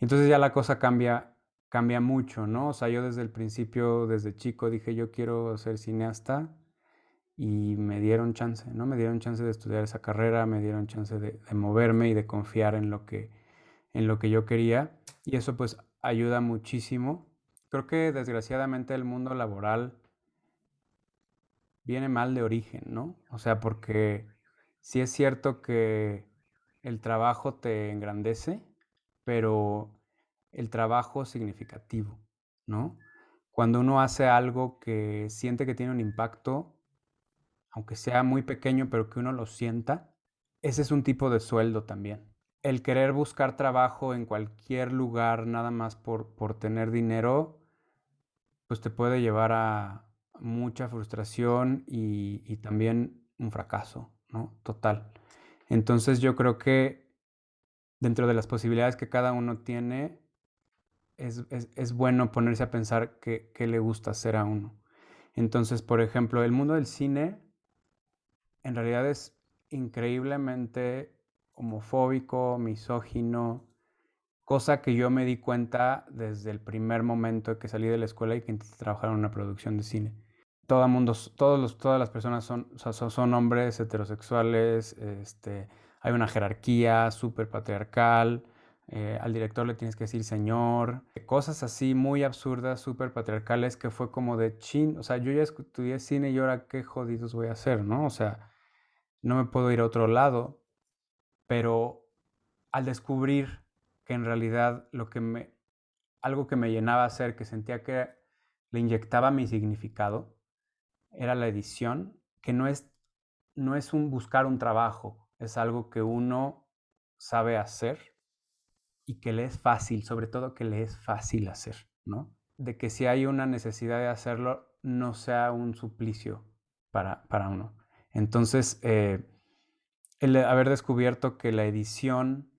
Entonces ya la cosa cambia, cambia mucho, ¿no? O sea, yo desde el principio, desde chico, dije yo quiero ser cineasta y me dieron chance, ¿no? Me dieron chance de estudiar esa carrera, me dieron chance de, de moverme y de confiar en lo, que, en lo que yo quería y eso pues ayuda muchísimo. Creo que desgraciadamente el mundo laboral viene mal de origen, ¿no? O sea, porque sí es cierto que el trabajo te engrandece, pero el trabajo significativo, ¿no? Cuando uno hace algo que siente que tiene un impacto, aunque sea muy pequeño, pero que uno lo sienta, ese es un tipo de sueldo también. El querer buscar trabajo en cualquier lugar nada más por, por tener dinero, pues te puede llevar a, mucha frustración y, también un fracaso, ¿no? Total. Entonces yo creo que dentro de las posibilidades que cada uno tiene, es, bueno ponerse a pensar qué, le gusta hacer a uno. Entonces, por ejemplo, el mundo del cine en realidad es increíblemente homofóbico, misógino, cosa que yo me di cuenta desde el primer momento que salí de la escuela y que intenté trabajar en una producción de cine todo mundo, todos los, todas las personas son, son, hombres heterosexuales, este, hay una jerarquía súper patriarcal, eh, al director le tienes que decir señor, cosas así muy absurdas, súper patriarcales, que fue como de chin, o sea, yo ya estudié cine y ahora qué jodidos voy a hacer, ¿no? O sea, no me puedo ir a otro lado, pero al descubrir que en realidad lo que me, algo que me llenaba hacer, que sentía que le inyectaba mi significado, era la edición, que no es, no es un buscar un trabajo, es algo que uno sabe hacer y que le es fácil, sobre todo que le es fácil hacer, ¿no? De que si hay una necesidad de hacerlo, no sea un suplicio para, para uno. Entonces, eh, el haber descubierto que la edición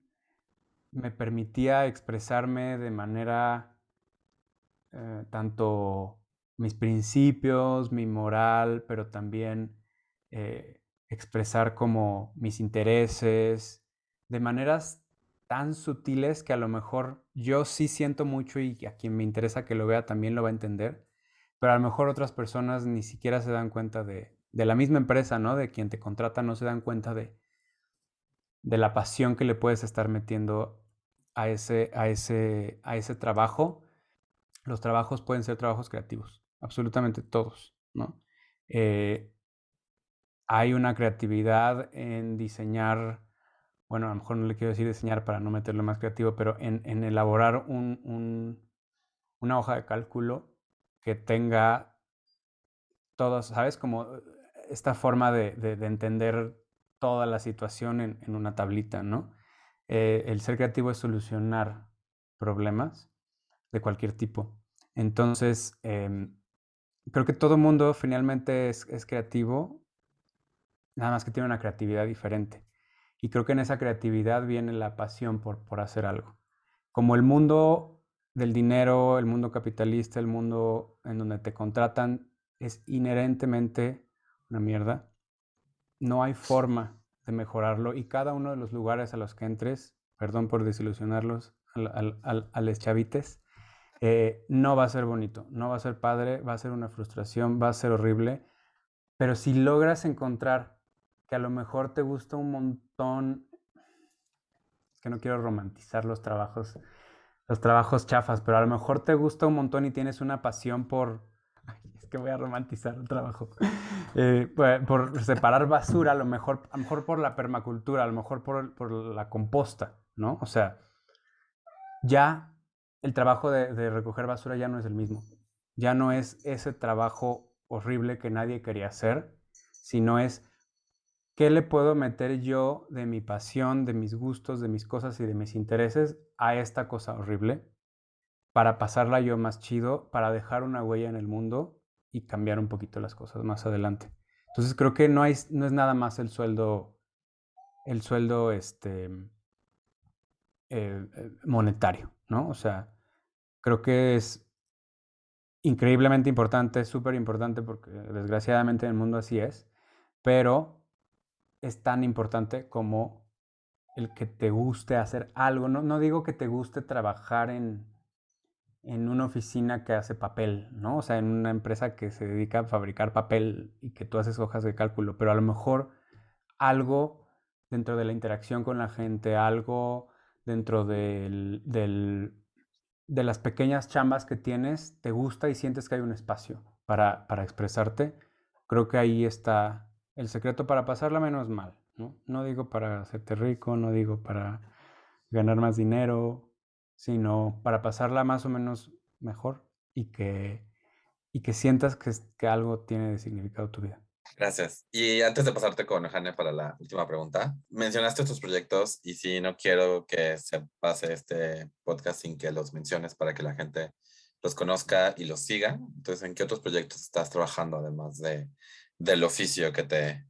me permitía expresarme de manera eh, tanto mis principios, mi moral, pero también eh, expresar como mis intereses de maneras tan sutiles que a lo mejor yo sí siento mucho y a quien me interesa que lo vea también lo va a entender, pero a lo mejor otras personas ni siquiera se dan cuenta de, de la misma empresa, ¿no? De quien te contrata, no se dan cuenta de, de la pasión que le puedes estar metiendo a ese, a ese, a ese trabajo. Los trabajos pueden ser trabajos creativos absolutamente todos, ¿no? Eh, hay una creatividad en diseñar, bueno, a lo mejor no le quiero decir diseñar para no meterlo más creativo, pero en, elaborar un, una hoja de cálculo que tenga todos, ¿sabes? Como esta forma de, entender toda la situación en, una tablita, ¿no? Eh, el ser creativo es solucionar problemas de cualquier tipo. Entonces, em, creo que todo mundo finalmente es, creativo, nada más que tiene una creatividad diferente. Y creo que en esa creatividad viene la pasión por, por hacer algo. Como el mundo del dinero, el mundo capitalista, el mundo en donde te contratan es inherentemente una mierda, no hay forma de mejorarlo y cada uno de los lugares a los que entres, perdón por desilusionarlos al, al, a los chavites, eh, no va a ser bonito, no va a ser padre, va a ser una frustración, va a ser horrible, pero si logras encontrar que a lo mejor te gusta un montón, es que no quiero romantizar los trabajos, los trabajos chafas, pero a lo mejor te gusta un montón y tienes una pasión por, es que voy a romantizar el trabajo, eh, por, separar basura, a lo mejor, a lo mejor por la permacultura, a lo mejor por, por la composta, ¿no? O sea, ya el trabajo de, recoger basura ya no es el mismo. Ya no es ese trabajo horrible que nadie quería hacer, sino es qué le puedo meter yo de mi pasión, de mis gustos, de mis cosas y de mis intereses a esta cosa horrible para pasarla yo más chido, para dejar una huella en el mundo y cambiar un poquito las cosas más adelante. Entonces creo que no, es nada más el sueldo, el sueldo este, eh, eh, monetario, ¿no? O sea, creo que es increíblemente importante, súper importante, porque desgraciadamente en el mundo así es, pero es tan importante como el que te guste hacer algo. No digo que te guste trabajar en, en una oficina que hace papel, ¿no? O sea, en una empresa que se dedica a fabricar papel y que tú haces hojas de cálculo, pero a lo mejor algo dentro de la interacción con la gente, algo dentro del, del, de las pequeñas chambas que tienes, te gusta y sientes que hay un espacio para, para expresarte, creo que ahí está el secreto para pasarla menos mal, ¿no? No digo para hacerte rico, no digo para ganar más dinero, sino para pasarla más o menos mejor y que, y que sientas que, que algo tiene de significado tu vida. Gracias. Y antes de pasarte con Jane para la última pregunta, mencionaste tus proyectos y si no quiero que se pase este podcast sin que los menciones para que la gente los conozca y los siga. Entonces, ¿en qué otros proyectos estás trabajando además de, del oficio que te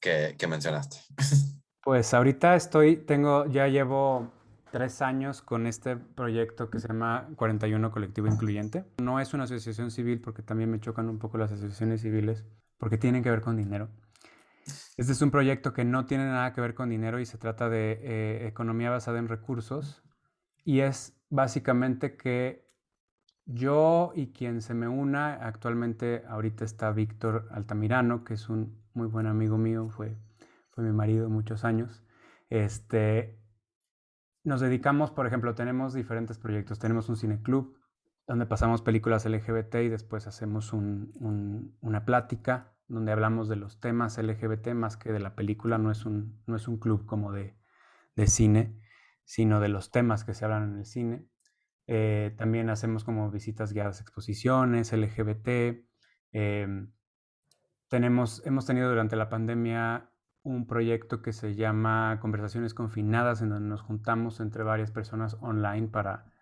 que, que mencionaste? [laughs] Pues ahorita estoy, tengo, ya llevo tres años con este proyecto que se llama 41 Colectivo Incluyente. No es una asociación civil porque también me chocan un poco las asociaciones civiles porque tienen que ver con dinero. Este es un proyecto que no tiene nada que ver con dinero y se trata de eh, economía basada en recursos y es básicamente que yo y quien se me una, actualmente ahorita está Víctor Altamirano, que es un muy buen amigo mío, fue, fue mi marido muchos años. Este, nos dedicamos, por ejemplo, tenemos diferentes proyectos. Tenemos un cineclub donde pasamos películas LGBT y después hacemos una plática donde hablamos de los temas LGBT más que de la película. No es un, un club como de, cine, sino de los temas que se hablan en el cine. Eh, también hacemos como visitas guiadas, exposiciones LGBT. Em, tenemos, hemos tenido durante la pandemia un proyecto que se llama Conversaciones Confinadas, en donde nos juntamos entre varias personas online para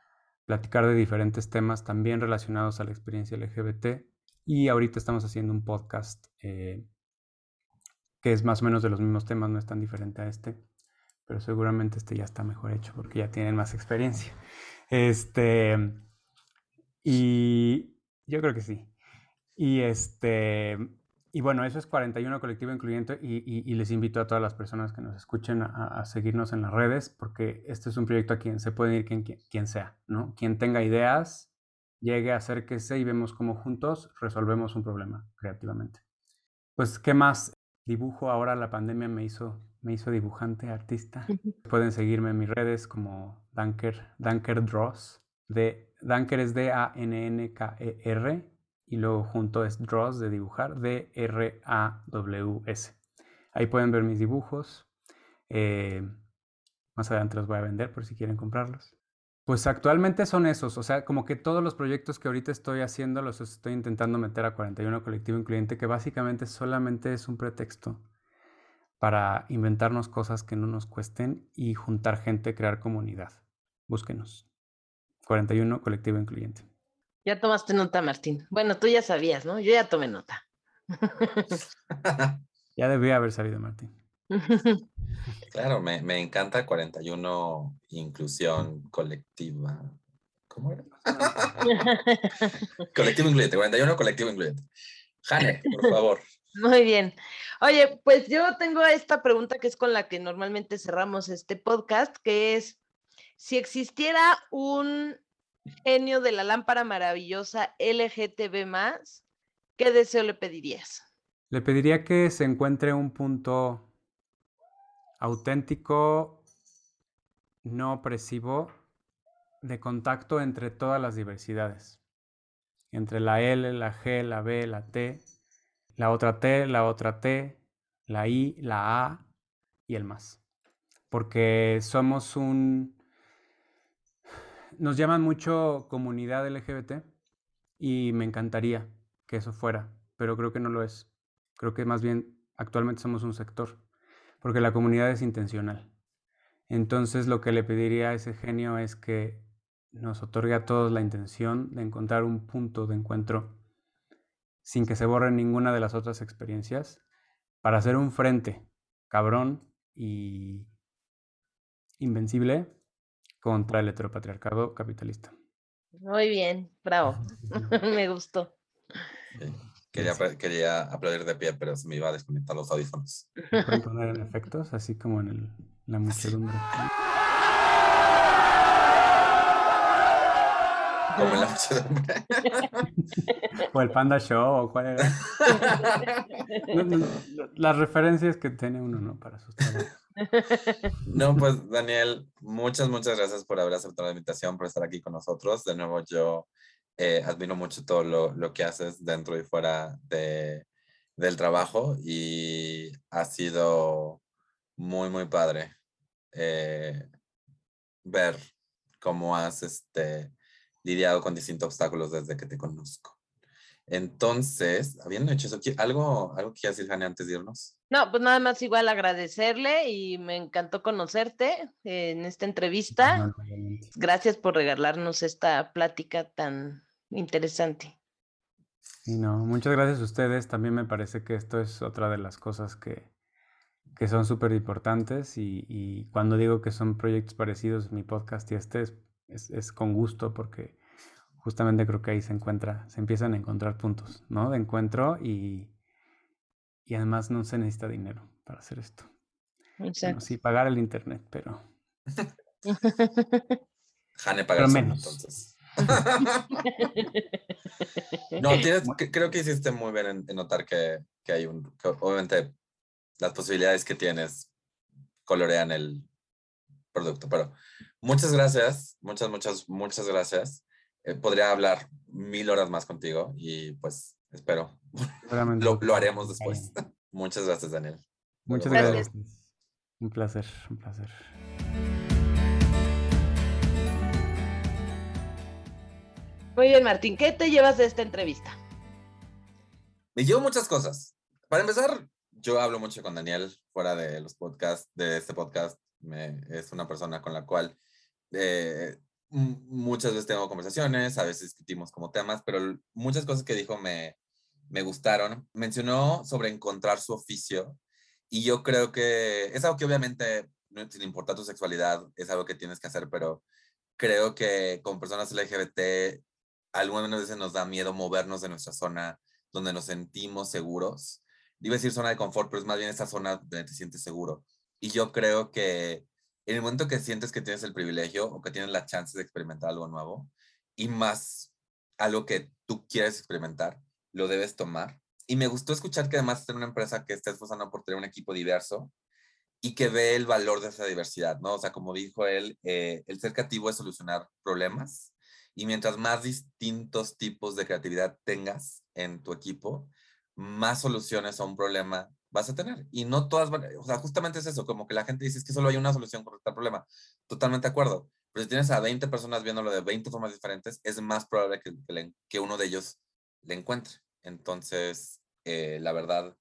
platicar de diferentes temas también relacionados a la experiencia LGBT. Y ahorita estamos haciendo un podcast eh, que es más o menos de los mismos temas, no es tan diferente a este, pero seguramente este ya está mejor hecho porque ya tienen más experiencia. Este, y yo creo que sí. Y este, y bueno, eso es 41 Colectivo Incluyente y, les invito a todas las personas que nos escuchen a, seguirnos en las redes porque este es un proyecto a quien se puede ir quien, quien, sea, ¿no? Quien tenga ideas, llegue, acérquese y vemos cómo juntos resolvemos un problema creativamente. Pues, ¿qué más? Dibujo ahora, la pandemia me hizo, me hizo dibujante, artista. Pueden seguirme en mis redes como Danker, Danker Draws. De, Danker es D-A-N-N-K-E-R y luego junto es Draws de dibujar, D-R-A-W-S. Ahí pueden ver mis dibujos. Eh, más adelante los voy a vender por si quieren comprarlos. Pues actualmente son esos, o sea, como que todos los proyectos que ahorita estoy haciendo los estoy intentando meter a 41 Colectivo Incluyente, que básicamente solamente es un pretexto para inventarnos cosas que no nos cuesten y juntar gente, crear comunidad. Búsquenos. 41 Colectivo Incluyente. Ya tomaste nota, Martín. Bueno, tú ya sabías, ¿no? Yo ya tomé nota. [laughs] ya debía haber sabido, Martín. [laughs] Claro, me, me, encanta 41 inclusión colectiva. ¿Cómo era? [laughs] colectivo incluyente, 41 colectivo incluyente. Jane, por favor. Muy bien. Oye, pues yo tengo esta pregunta que es con la que normalmente cerramos este podcast, que es, si existiera un genio de la lámpara maravillosa LGTB ¿qué deseo le pedirías? Le pediría que se encuentre un punto auténtico, no opresivo, de contacto entre todas las diversidades. Entre la L, la G, la B, la T, la otra T, la otra T, la I, la A y el más. Porque somos un nos llaman mucho comunidad LGBT y me encantaría que eso fuera, pero creo que no lo es. Creo que más bien actualmente somos un sector, porque la comunidad es intencional. Entonces lo que le pediría a ese genio es que nos otorgue a todos la intención de encontrar un punto de encuentro sin que se borre ninguna de las otras experiencias para hacer un frente cabrón y invencible contra el heteropatriarcado capitalista. Muy bien, bravo. [laughs] [laughs] me gustó. Quería, quería aplaudir de pie, pero se me iba a desconectar los audífonos. [laughs] ¿Pueden poner en efectos, así como en el, la muchedumbre? Como en la muchedumbre. o el Panda Show, o cuál era. las referencias que tiene uno, ¿no? Para sus trabajos. [laughs] No, pues Daniel, muchas, muchas gracias por haber aceptado la invitación, por estar aquí con nosotros. De nuevo, yo eh, admiro mucho todo lo, lo, que haces dentro y fuera de, del trabajo y ha sido muy, muy padre eh, ver cómo has este, lidiado con distintos obstáculos desde que te conozco. Entonces, habiendo hecho eso, ¿algo, algo que decir, Jane, antes de irnos? No, pues nada más igual agradecerle y me encantó conocerte en esta entrevista. Gracias por regalarnos esta plática tan interesante. Y no, muchas gracias a ustedes. También me parece que esto es otra de las cosas que, que son súper importantes y, y, cuando digo que son proyectos parecidos, mi podcast y este es, es, es con gusto porque justamente creo que ahí se encuentra, se empiezan a encontrar puntos, ¿no? De encuentro y, y además no se necesita dinero para hacer esto. Exacto. sí, pagar el internet, pero... [laughs] Jane pagar menos. entonces. [laughs] no, tienes, creo que hiciste muy bien en, notar que, que, hay un, obviamente las posibilidades que tienes colorean el producto, pero muchas gracias, muchas, muchas, muchas gracias. Eh, podría hablar mil horas más contigo y pues espero. lo, lo, haremos después. [laughs] Muchas gracias, Daniel. Muchas gracias. Un placer, un placer. Muy bien, Martín, ¿qué te llevas de esta entrevista? Me llevo muchas cosas. Para empezar, yo hablo mucho con Daniel fuera de los podcasts, de este podcast. Me, es una persona con la cual eh, muchas veces tengo conversaciones, a veces discutimos como temas, pero muchas cosas que dijo me, me gustaron. Mencionó sobre encontrar su oficio y yo creo que es algo que obviamente, sin importar tu sexualidad, es algo que tienes que hacer, pero creo que como personas LGBT, algunas veces nos da miedo movernos de nuestra zona donde nos sentimos seguros. Iba a decir zona de confort, pero es más bien esa zona donde te sientes seguro. Y yo creo que en el momento que sientes que tienes el privilegio o que tienes la chance de experimentar algo nuevo y más algo que tú quieres experimentar, lo debes tomar. Y me gustó escuchar que además es una empresa que está esforzando por tener un equipo diverso y que ve el valor de esa diversidad, ¿no? O sea, como dijo él, eh, el ser creativo es solucionar problemas y mientras más distintos tipos de creatividad tengas en tu equipo, más soluciones a un problema vas a tener. Y no todas o sea, justamente es eso, como que la gente dice es que solo hay una solución correcta al problema. Totalmente de acuerdo. Pero si tienes a 20 personas viéndolo de 20 formas diferentes, es más probable que, que, uno de ellos le encuentre. Entonces, eh, la verdad,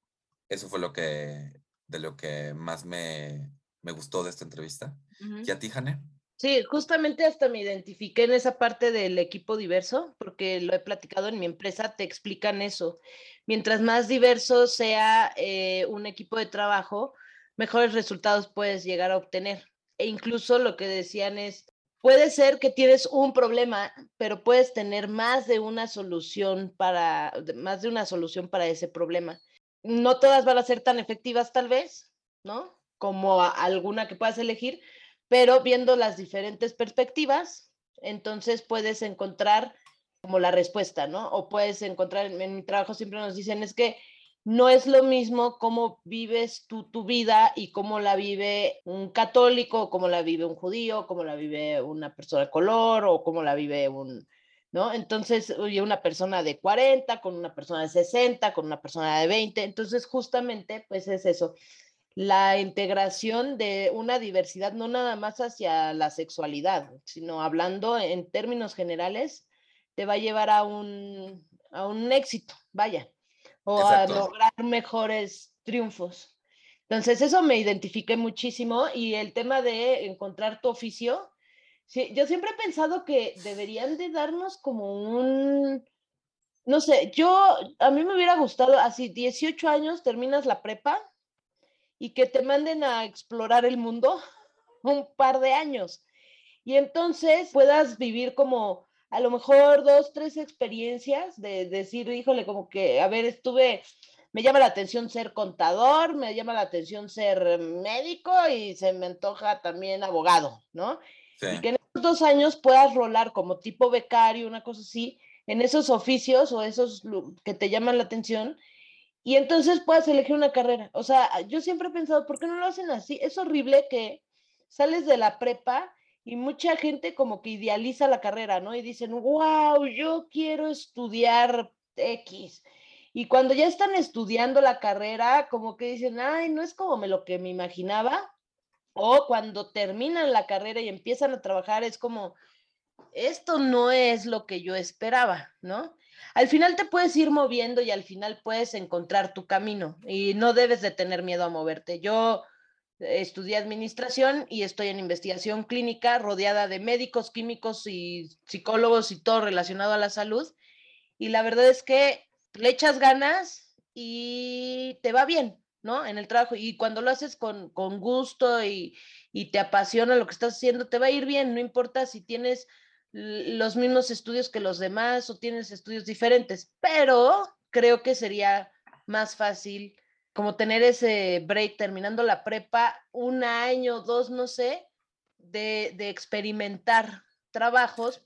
eso fue lo que, de lo que más me, me gustó de esta entrevista. ¿Y a ti, Jane? Sí, justamente hasta me identifiqué en esa parte del equipo diverso, porque lo he platicado en mi empresa, te explican eso. Mientras más diverso sea eh, un equipo de trabajo, mejores resultados puedes llegar a obtener. E incluso lo que decían es, puede ser que tienes un problema, pero puedes tener más de una solución para, más de una solución para ese problema. No todas van a ser tan efectivas tal vez, ¿no? Como alguna que puedas elegir, pero viendo las diferentes perspectivas, entonces puedes encontrar como la respuesta, ¿no? O puedes encontrar, en mi trabajo siempre nos dicen, es que no es lo mismo cómo vives tú tu vida y cómo la vive un católico, cómo la vive un judío, cómo la vive una persona de color o cómo la vive un, ¿no? Entonces, oye, una persona de 40 con una persona de 60, con una persona de 20, entonces justamente, pues es eso, la integración de una diversidad, no nada más hacia la sexualidad, sino hablando en términos generales, te va a llevar a un, a un éxito, vaya, o a lograr mejores triunfos. Entonces, eso me identifiqué muchísimo y el tema de encontrar tu oficio, sí, yo siempre he pensado que deberían de darnos como un, no sé, yo, a mí me hubiera gustado, así, 18 años, terminas la prepa y que te manden a explorar el mundo [laughs] un par de años. Y entonces puedas vivir como a lo mejor dos, tres experiencias de, decir, híjole, como que, a ver, estuve, me llama la atención ser contador, me llama la atención ser médico y se me antoja también abogado, ¿no? Y que en esos dos años puedas rolar como tipo becario, una cosa así, en esos oficios o esos que te llaman la atención y entonces puedas elegir una carrera. O sea, yo siempre he pensado, ¿por qué no lo hacen así? Es horrible que sales de la prepa y mucha gente como que idealiza la carrera, ¿no? Y dicen, wow, yo quiero estudiar X. Y cuando ya están estudiando la carrera, como que dicen, ay, no es como me lo que me imaginaba. O cuando terminan la carrera y empiezan a trabajar, es como, esto no es lo que yo esperaba, ¿no? Al final te puedes ir moviendo y al final puedes encontrar tu camino y no debes de tener miedo a moverte. Yo estudié administración y estoy en investigación clínica rodeada de médicos, químicos y psicólogos y todo relacionado a la salud. Y la verdad es que le echas ganas y te va bien, ¿no? En el trabajo. Y cuando lo haces con, con gusto y, y te apasiona lo que estás haciendo, te va a ir bien, no importa si tienes los mismos estudios que los demás o tienes estudios diferentes, pero creo que sería más fácil como tener ese break terminando la prepa, un año, dos, no sé, de, de experimentar trabajos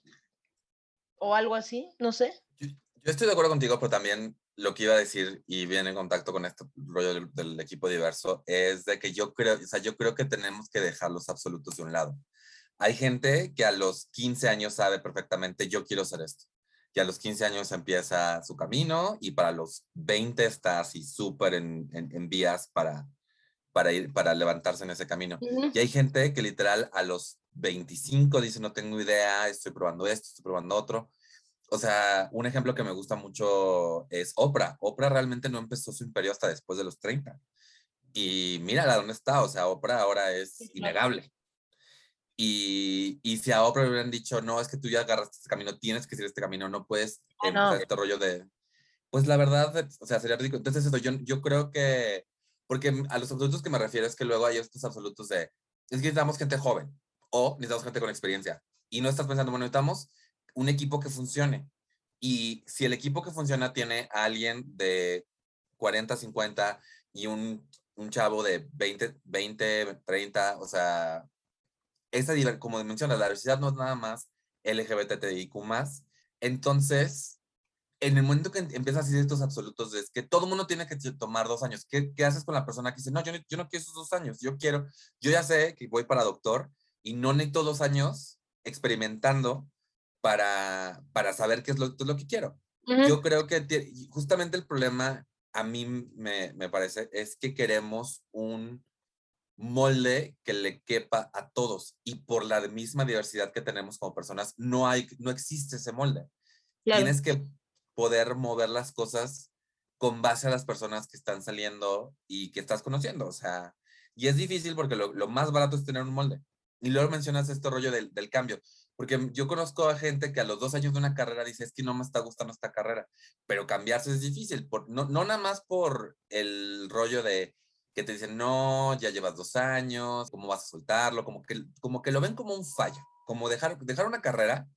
o algo así, no sé. Yo, estoy de acuerdo contigo, pero también lo que iba a decir y viene en contacto con este rollo del, del, equipo diverso es de que yo creo, o sea, yo creo que tenemos que dejar los absolutos de un lado. Hay gente que a los 15 años sabe perfectamente, yo quiero hacer esto. Y a los 15 años empieza su camino y para los 20 está así súper en, en, vías para, para, ir, para levantarse en ese camino. Y hay gente que literal a los 25 dice, no tengo idea, estoy probando esto, estoy probando otro. O sea, un ejemplo que me gusta mucho es Oprah. Oprah realmente no empezó su imperio hasta después de los 30. Y mírala dónde está. O sea, Oprah ahora es innegable. Y, y, si a Oprah le hubieran dicho, no, es que tú ya agarraste este camino, tienes que seguir este camino, no puedes ah, empezar este rollo de... Pues la verdad, o sea, sería ridículo. Entonces eso, yo, yo creo que... Porque a los absolutos que me refiero es que luego hay estos absolutos de... Es que necesitamos gente joven o necesitamos gente con experiencia. Y no estás pensando, bueno, necesitamos un equipo que funcione. Y si el equipo que funciona tiene a alguien de 40, 50 y un, un chavo de 20, 20, 30, o sea, esa, como mencionas, la diversidad no es nada más LGBTIQ+, entonces, en el momento que empiezas a decir estos absolutos, es que todo el mundo tiene que tomar dos años. ¿Qué, ¿Qué, haces con la persona que dice, no, yo, yo no quiero esos dos años, yo quiero, yo ya sé que voy para doctor y no necesito dos años experimentando para, para saber qué es lo, lo que quiero. Yo creo que justamente el problema a mí me, me parece es que queremos un molde que le quepa a todos y por la misma diversidad que tenemos como personas no hay no existe ese molde. Tienes que poder mover las cosas con base a las personas que están saliendo y que estás conociendo, o sea, y es difícil porque lo, lo más barato es tener un molde. Y luego mencionas este rollo del, del, cambio, porque yo conozco a gente que a los dos años de una carrera dice, es que no me está gustando esta carrera, pero cambiarse es difícil, por, no, no nada más por el rollo de, que te dicen, no, ya llevas dos años, ¿cómo vas a soltarlo? Como que, como que lo ven como un fallo, como dejar, dejar una carrera,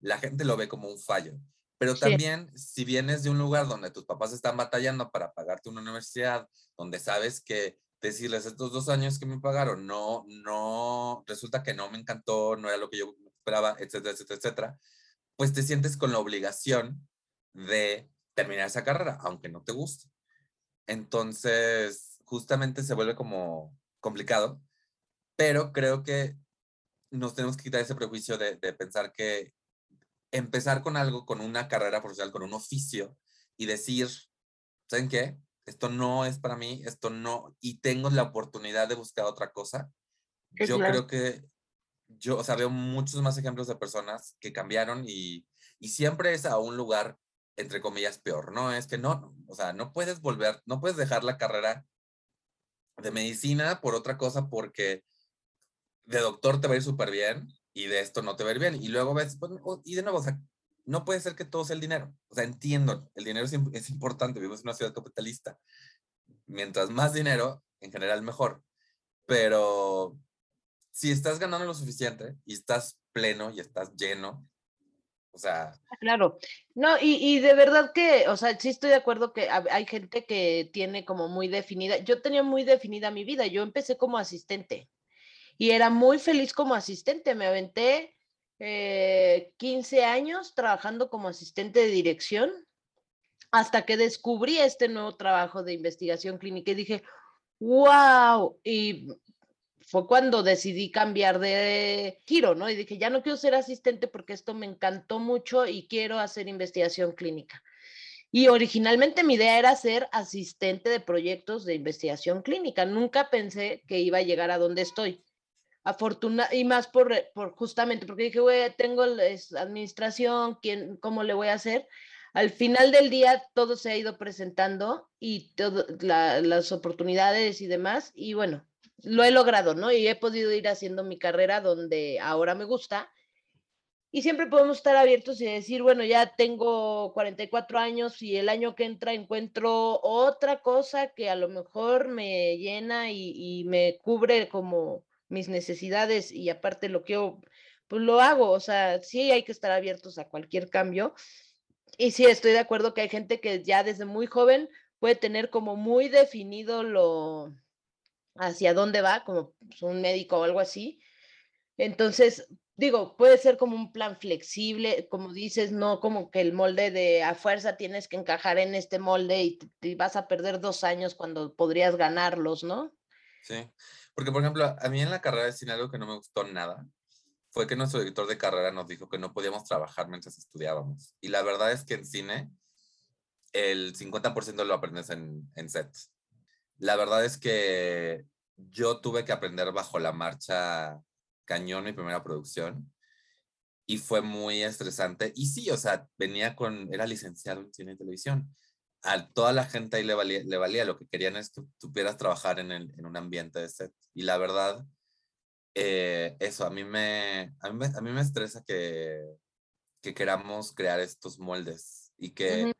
la gente lo ve como un fallo. Pero también, si vienes de un lugar donde tus papás están batallando para pagarte una universidad, donde sabes que decirles estos dos años que me pagaron, no, no, resulta que no me encantó, no era lo que yo esperaba, etcétera, etcétera, etcétera, pues te sientes con la obligación de terminar esa carrera, aunque no te guste. Entonces, justamente se vuelve como complicado, pero creo que nos tenemos que quitar ese prejuicio de, pensar que empezar con algo, con una carrera profesional, con un oficio y decir, ¿saben qué? Esto no es para mí, esto no, y tengo la oportunidad de buscar otra cosa. Yo creo que yo, o sea, veo muchos más ejemplos de personas que cambiaron y, y siempre es a un lugar, entre comillas, peor, ¿no? Es que no, o sea, no puedes volver, no puedes dejar la carrera de medicina por otra cosa porque de doctor te va a ir súper bien y de esto no te va a ir bien. Y luego ves, pues, y de nuevo, o sea, no puede ser que todo sea el dinero. O sea, entiendo, el dinero es, es importante, vivimos en una ciudad capitalista. Mientras más dinero, en general mejor. Pero si estás ganando lo suficiente y estás pleno y estás lleno, Sea. Claro. No, y, y de verdad que, o sea, sí estoy de acuerdo que hay gente que tiene como muy definida. Yo tenía muy definida mi vida. Yo empecé como asistente y era muy feliz como asistente. Me aventé eh, 15 años trabajando como asistente de dirección hasta que descubrí este nuevo trabajo de investigación clínica y dije, wow, y fue cuando decidí cambiar de giro, ¿no? Y dije, ya no quiero ser asistente porque esto me encantó mucho y quiero hacer investigación clínica. Y originalmente mi idea era ser asistente de proyectos de investigación clínica. Nunca pensé que iba a llegar a donde estoy. Afortuna y más por, por justamente porque dije, güey, tengo administración, ¿quién, ¿cómo le voy a hacer? Al final del día todo se ha ido presentando y todo, las oportunidades y demás. Y bueno, lo he logrado, ¿no? Y he podido ir haciendo mi carrera donde ahora me gusta. Y siempre podemos estar abiertos y decir, bueno, ya tengo 44 años y el año que entra encuentro otra cosa que a lo mejor me llena y, me cubre como mis necesidades y aparte lo que pues lo hago. O sea, sí hay que estar abiertos a cualquier cambio. Y sí, estoy de acuerdo que hay gente que ya desde muy joven puede tener como muy definido lo, hacia dónde va, como pues, un médico o algo así. Entonces, digo, puede ser como un plan flexible, como dices, no como que el molde de a fuerza tienes que encajar en este molde y, vas a perder dos años cuando podrías ganarlos, ¿no? Sí, porque por ejemplo, a mí en la carrera de cine algo que no me gustó nada fue que nuestro director de carrera nos dijo que no podíamos trabajar mientras estudiábamos. Y la verdad es que en cine el 50% lo aprendes en, en set. La verdad es que yo tuve que aprender bajo la marcha cañón mi primera producción y fue muy estresante. Y sí, o sea, venía con, era licenciado en cine y televisión. A toda la gente ahí le valía, le valía lo que querían es que supieras trabajar en, el, en un ambiente de set. Y la verdad, eh, eso, a mí, me, a mí me, a mí me estresa que, que queramos crear estos moldes y que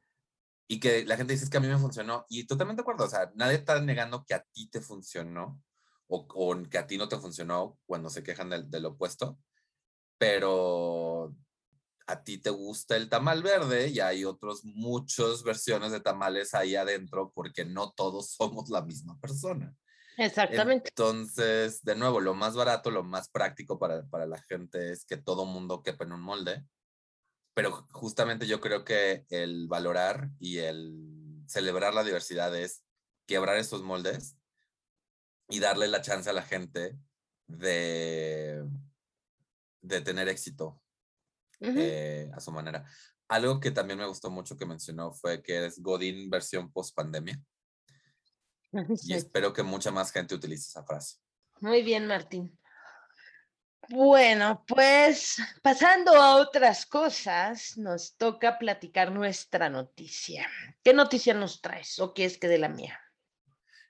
y que la gente dice que a mí me funcionó. Y totalmente de acuerdo, o sea, nadie está negando que a ti te funcionó o, o que a ti no te funcionó cuando se quejan del, del, opuesto, pero a ti te gusta el tamal verde y hay otros muchas versiones de tamales ahí adentro porque no todos somos la misma persona. Exactamente. Entonces, de nuevo, lo más barato, lo más práctico para, para la gente es que todo mundo quepa en un molde pero justamente yo creo que el valorar y el celebrar la diversidad es quebrar estos moldes y darle la chance a la gente de, de tener éxito eh, a su manera. Algo que también me gustó mucho que mencionó fue que es Godín versión post pandemia. [laughs] Y espero que mucha más gente utilice esa frase. Muy bien, Martín. Bueno, pues pasando a otras cosas, nos toca platicar nuestra noticia. ¿Qué noticia nos traes o qué es que de la mía?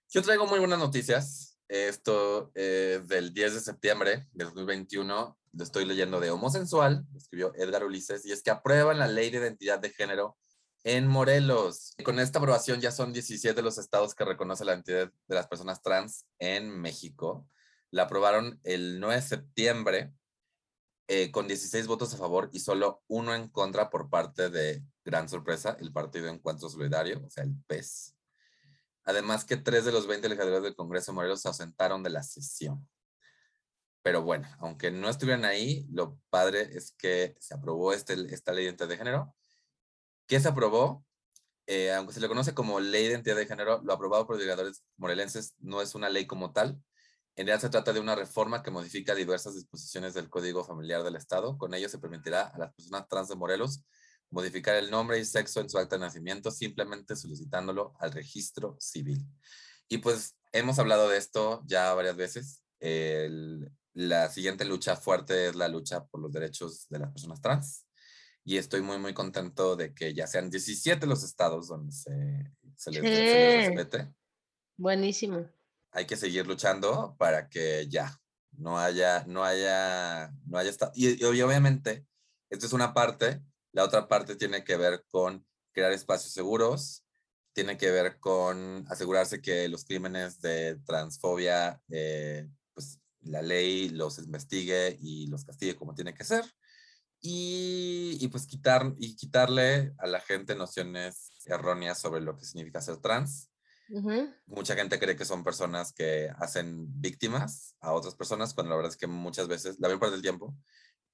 Yo traigo muy buenas noticias. Esto es del 10 de septiembre de 2021. Lo estoy leyendo de Homosensual, escribió Edgar Ulises, y es que aprueban la ley de identidad de género en Morelos. Con esta aprobación ya son 17 los estados que reconocen la identidad de las personas trans en México la aprobaron el 9 de septiembre eh, con 16 votos a favor y solo uno en contra por parte de, gran sorpresa, el Partido Encuentro Solidario, o sea, el PES. Además que tres de los 20 legisladores del Congreso de Morelos se ausentaron de la sesión. Pero bueno, aunque no estuvieran ahí, lo padre es que se aprobó este, esta ley de identidad de género. ¿Qué se aprobó? Eh, aunque se le conoce como ley de identidad de género, lo aprobado por legisladores morelenses no es una ley como tal, en realidad se trata de una reforma que modifica diversas disposiciones del Código Familiar del Estado. Con ello se permitirá a las personas trans de Morelos modificar el nombre y sexo en su acta de nacimiento simplemente solicitándolo al registro civil. Y pues hemos hablado de esto ya varias veces. la siguiente lucha fuerte es la lucha por los derechos de las personas trans. Y estoy muy, muy contento de que ya sean 17 los estados donde se, se les, se les respete. Buenísimo hay que seguir luchando para que ya no haya, no haya, no haya estado. Y, obviamente, esto es una parte, la otra parte tiene que ver con crear espacios seguros, tiene que ver con asegurarse que los crímenes de transfobia, eh, pues la ley los investigue y los castigue como tiene que ser. y, y, pues quitar, y quitarle a la gente nociones erróneas sobre lo que significa ser trans. Mucha gente cree que son personas que hacen víctimas a otras personas, cuando la verdad es que muchas veces, la mayor parte del tiempo,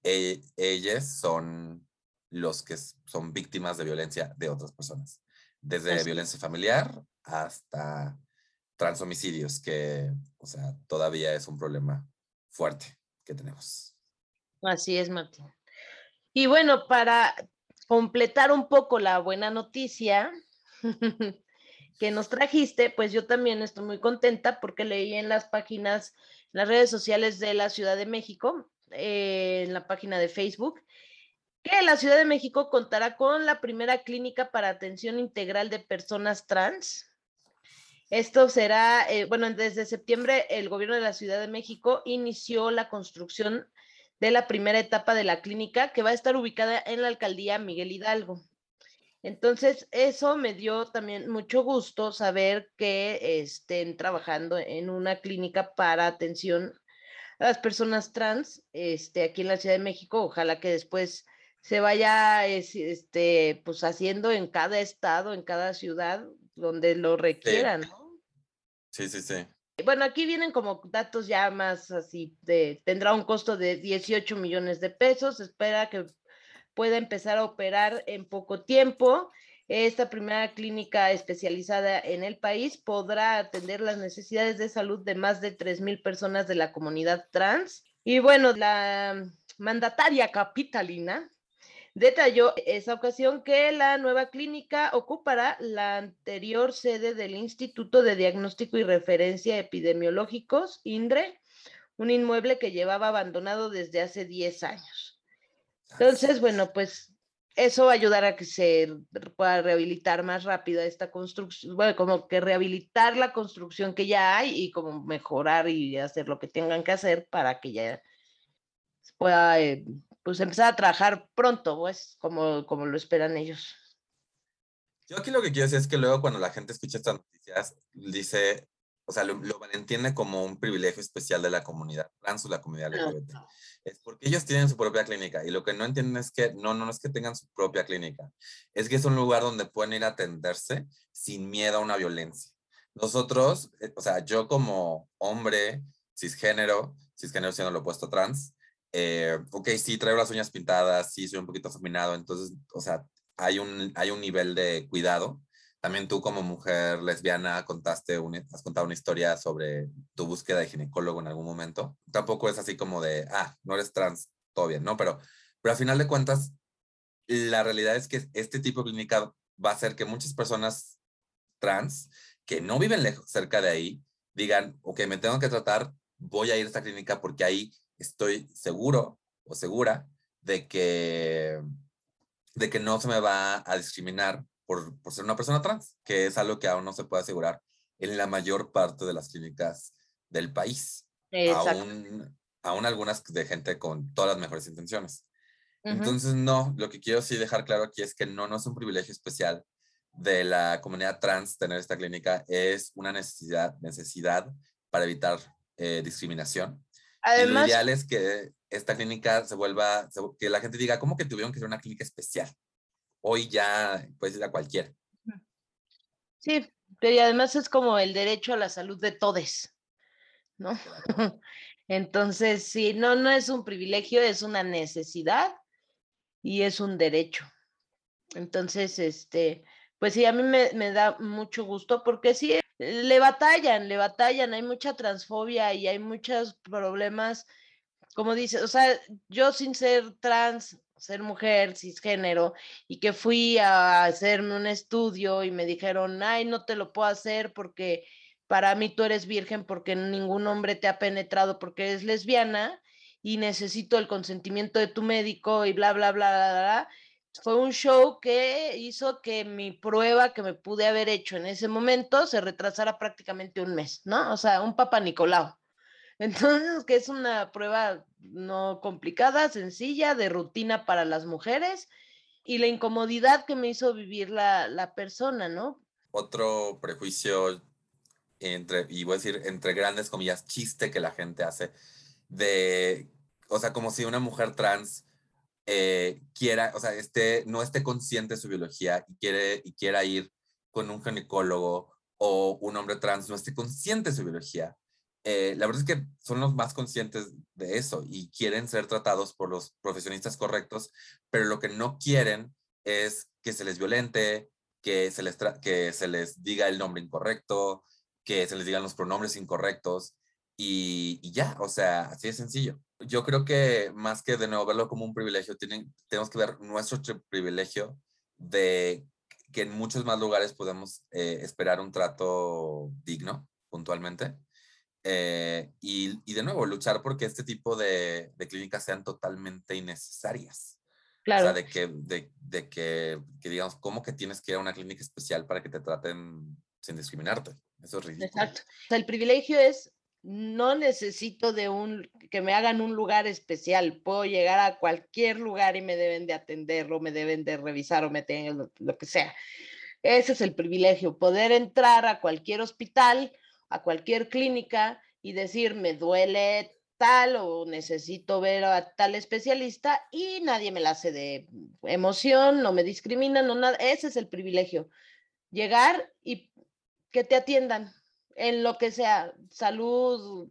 e, ellas son los que son víctimas de violencia de otras personas. Desde violencia familiar hasta transhomicidios, que, o sea, todavía es un problema fuerte que tenemos. Así es, Martín. Y bueno, para completar un poco la buena noticia [laughs] que nos trajiste, pues yo también estoy muy contenta porque leí en las páginas, en las redes sociales de la Ciudad de México, eh, en la página de Facebook, que la Ciudad de México contará con la primera clínica para atención integral de personas trans. Esto será, eh, bueno, desde septiembre el gobierno de la Ciudad de México inició la construcción de la primera etapa de la clínica que va a estar ubicada en la alcaldía Miguel Hidalgo. Entonces, eso me dio también mucho gusto saber que estén trabajando en una clínica para atención a las personas trans este, aquí en la Ciudad de México. Ojalá que después se vaya este, pues haciendo en cada estado, en cada ciudad, donde lo requieran, ¿no? Sí, sí, sí. Bueno, aquí vienen como datos ya más así, de, tendrá un costo de 18 millones de pesos, espera que pueda empezar a operar en poco tiempo. Esta primera clínica especializada en el país podrá atender las necesidades de salud de más de 3.000 personas de la comunidad trans. Y bueno, la mandataria capitalina Detalló esa ocasión que la nueva clínica ocupará la anterior sede del Instituto de Diagnóstico y Referencia Epidemiológicos, INDRE, un inmueble que llevaba abandonado desde hace 10 años. Entonces, bueno, pues eso va a ayudar a que se pueda rehabilitar más rápido esta construcción, bueno, como que rehabilitar la construcción que ya hay y como mejorar y hacer lo que tengan que hacer para que ya pueda eh, pues empezar a trabajar pronto, pues, como, como lo esperan ellos. Yo aquí lo que quiero decir es que luego cuando la gente escucha estas noticias, dice, o sea, lo, lo entiende como un privilegio especial de la comunidad trans o la comunidad LGBT. Es porque ellos tienen su propia clínica y lo que no entienden es que no, no es que tengan su propia clínica, es que es un lugar donde pueden ir a atenderse sin miedo a una violencia. Nosotros, eh, o sea, yo como hombre cisgénero, cisgénero siendo lo opuesto trans, eh, ok, sí, traigo las uñas pintadas, sí, soy un poquito afeminado, entonces, o sea, hay un, hay un nivel de cuidado. También tú como mujer lesbiana contaste has contado una historia sobre tu búsqueda de ginecólogo en algún momento. Tampoco es así como de, ah, no eres trans, todo bien, ¿no? Pero, pero a final de cuentas, la realidad es que este tipo de clínica va a hacer que muchas personas trans que no viven lejos, cerca de ahí digan, ok, me tengo que tratar, voy a ir a esta clínica porque ahí estoy seguro o segura de que, de que no se me va a discriminar por, por ser una persona trans, que es algo que aún no se puede asegurar en la mayor parte de las clínicas del país. Aún, aún algunas de gente con todas las mejores intenciones. Entonces, no, lo que quiero sí dejar claro aquí es que no, no es un privilegio especial de la comunidad trans tener esta clínica, es una necesidad, necesidad para evitar eh, discriminación Además, lo ideal es que esta clínica se vuelva, que la gente diga, ¿cómo que tuvieron que ser una clínica especial? Hoy ya puedes ir a cualquiera. Sí, pero además es como el derecho a la salud de todos, ¿no? [laughs] Entonces, sí, no, no es un privilegio, es una necesidad y es un derecho. Entonces, este, pues sí, a mí me, me da mucho gusto porque sí, le batallan, le batallan, hay mucha transfobia y hay muchos problemas, como dice, o sea, yo sin ser trans, ser mujer, cisgénero, y que fui a hacerme un estudio y me dijeron, ay, no te lo puedo hacer porque para mí tú eres virgen porque ningún hombre te ha penetrado porque eres lesbiana y necesito el consentimiento de tu médico y bla, bla, bla, bla, fue un show que hizo que mi prueba que me pude haber hecho en ese momento se retrasara prácticamente un mes, ¿no? O sea, un Papa Nicolau. Entonces, que es una prueba no complicada, sencilla, de rutina para las mujeres y la incomodidad que me hizo vivir la, la persona, ¿no? Otro prejuicio entre, y voy a decir, entre grandes comillas, chiste que la gente hace de, o sea, como si una mujer trans eh, quiera, o sea, esté, no esté consciente de su biología y, quiere, y quiera ir con un ginecólogo o un hombre trans, no esté consciente de su biología. Eh, la verdad es que son los más conscientes de eso y quieren ser tratados por los profesionistas correctos, pero lo que no quieren es que se les violente, que se les, que se les diga el nombre incorrecto, que se les digan los pronombres incorrectos y, ya, o sea, así de sencillo. Yo creo que más que de nuevo verlo como un privilegio, tenemos que ver nuestro privilegio de que en muchos más lugares podemos eh, esperar un trato digno, puntualmente. Eh, y, y, de nuevo, luchar porque este tipo de, de, clínicas sean totalmente innecesarias. Claro. O sea, de que, de, de que, que, digamos, ¿cómo que tienes que ir a una clínica especial para que te traten sin discriminarte? Eso es ridículo. Exacto. O sea, el privilegio es no necesito de un que me hagan un lugar especial. Puedo llegar a cualquier lugar y me deben de atender o me deben de revisar o me lo, lo que sea. Ese es el privilegio, poder entrar a cualquier hospital, a cualquier clínica y decir, me duele tal o necesito ver a tal especialista y nadie me la hace de emoción, no me discriminan, no nada. Ese es el privilegio. Llegar y que te atiendan en lo que sea, salud,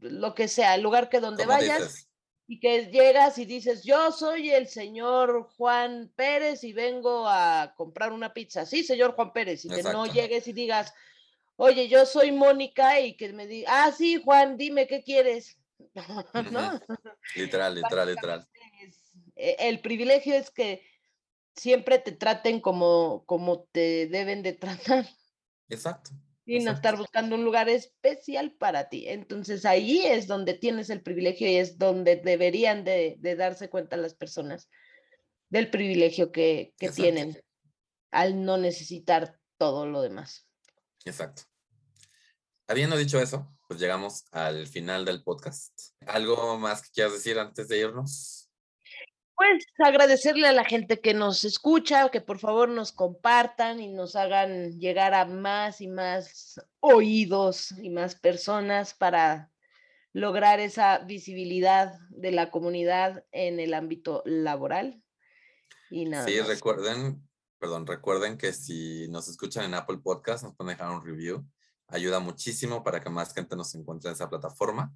lo que sea, el lugar que donde vayas y que llegas y dices, yo soy el señor Juan Pérez y vengo a comprar una pizza. Sí, señor Juan Pérez, y que no llegues y digas, oye, yo soy Mónica y que me diga, ah, sí, Juan, dime qué quieres. [laughs] ¿No? Literal, literal, literal. E, el privilegio es que siempre te traten como, como te deben de tratar. Exacto. Y no estar buscando un lugar especial para ti. Entonces ahí es donde tienes el privilegio y es donde deberían de, de darse cuenta las personas del privilegio que, que tienen al no necesitar todo lo demás. Exacto. Habiendo dicho eso, pues llegamos al final del podcast. ¿Algo más que quieras decir antes de irnos? Pues agradecerle a la gente que nos escucha, que por favor nos compartan y nos hagan llegar a más y más oídos y más personas para lograr esa visibilidad de la comunidad en el ámbito laboral. Y nada. Sí, recuerden, perdón, recuerden que si nos escuchan en Apple Podcast, nos pueden dejar un review. Ayuda muchísimo para que más gente nos encuentre en esa plataforma.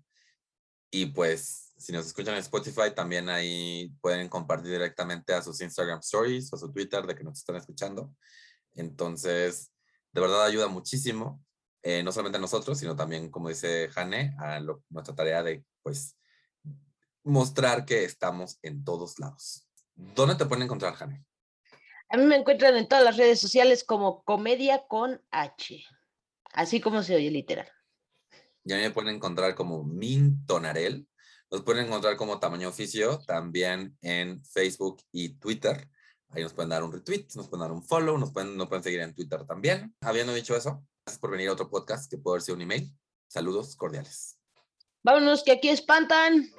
Y pues, si nos escuchan en Spotify, también ahí pueden compartir directamente a sus Instagram Stories o su Twitter de que nos están escuchando. Entonces, de verdad ayuda muchísimo, eh, no solamente a nosotros, sino también, como dice Jane, a nuestra tarea de, pues, mostrar que estamos en todos lados. ¿Dónde te pueden encontrar, Jane? A mí me encuentran en todas las redes sociales como Comedia con H, así como se oye literal. Ya me pueden encontrar como Mintonarel. Nos pueden encontrar como Tamaño Oficio también en Facebook y Twitter. Ahí nos pueden dar un retweet, nos pueden dar un follow, nos pueden, nos pueden seguir en Twitter también. Habiendo dicho eso, gracias por venir a otro podcast que puede ser un email. Saludos cordiales. Vámonos, que aquí espantan.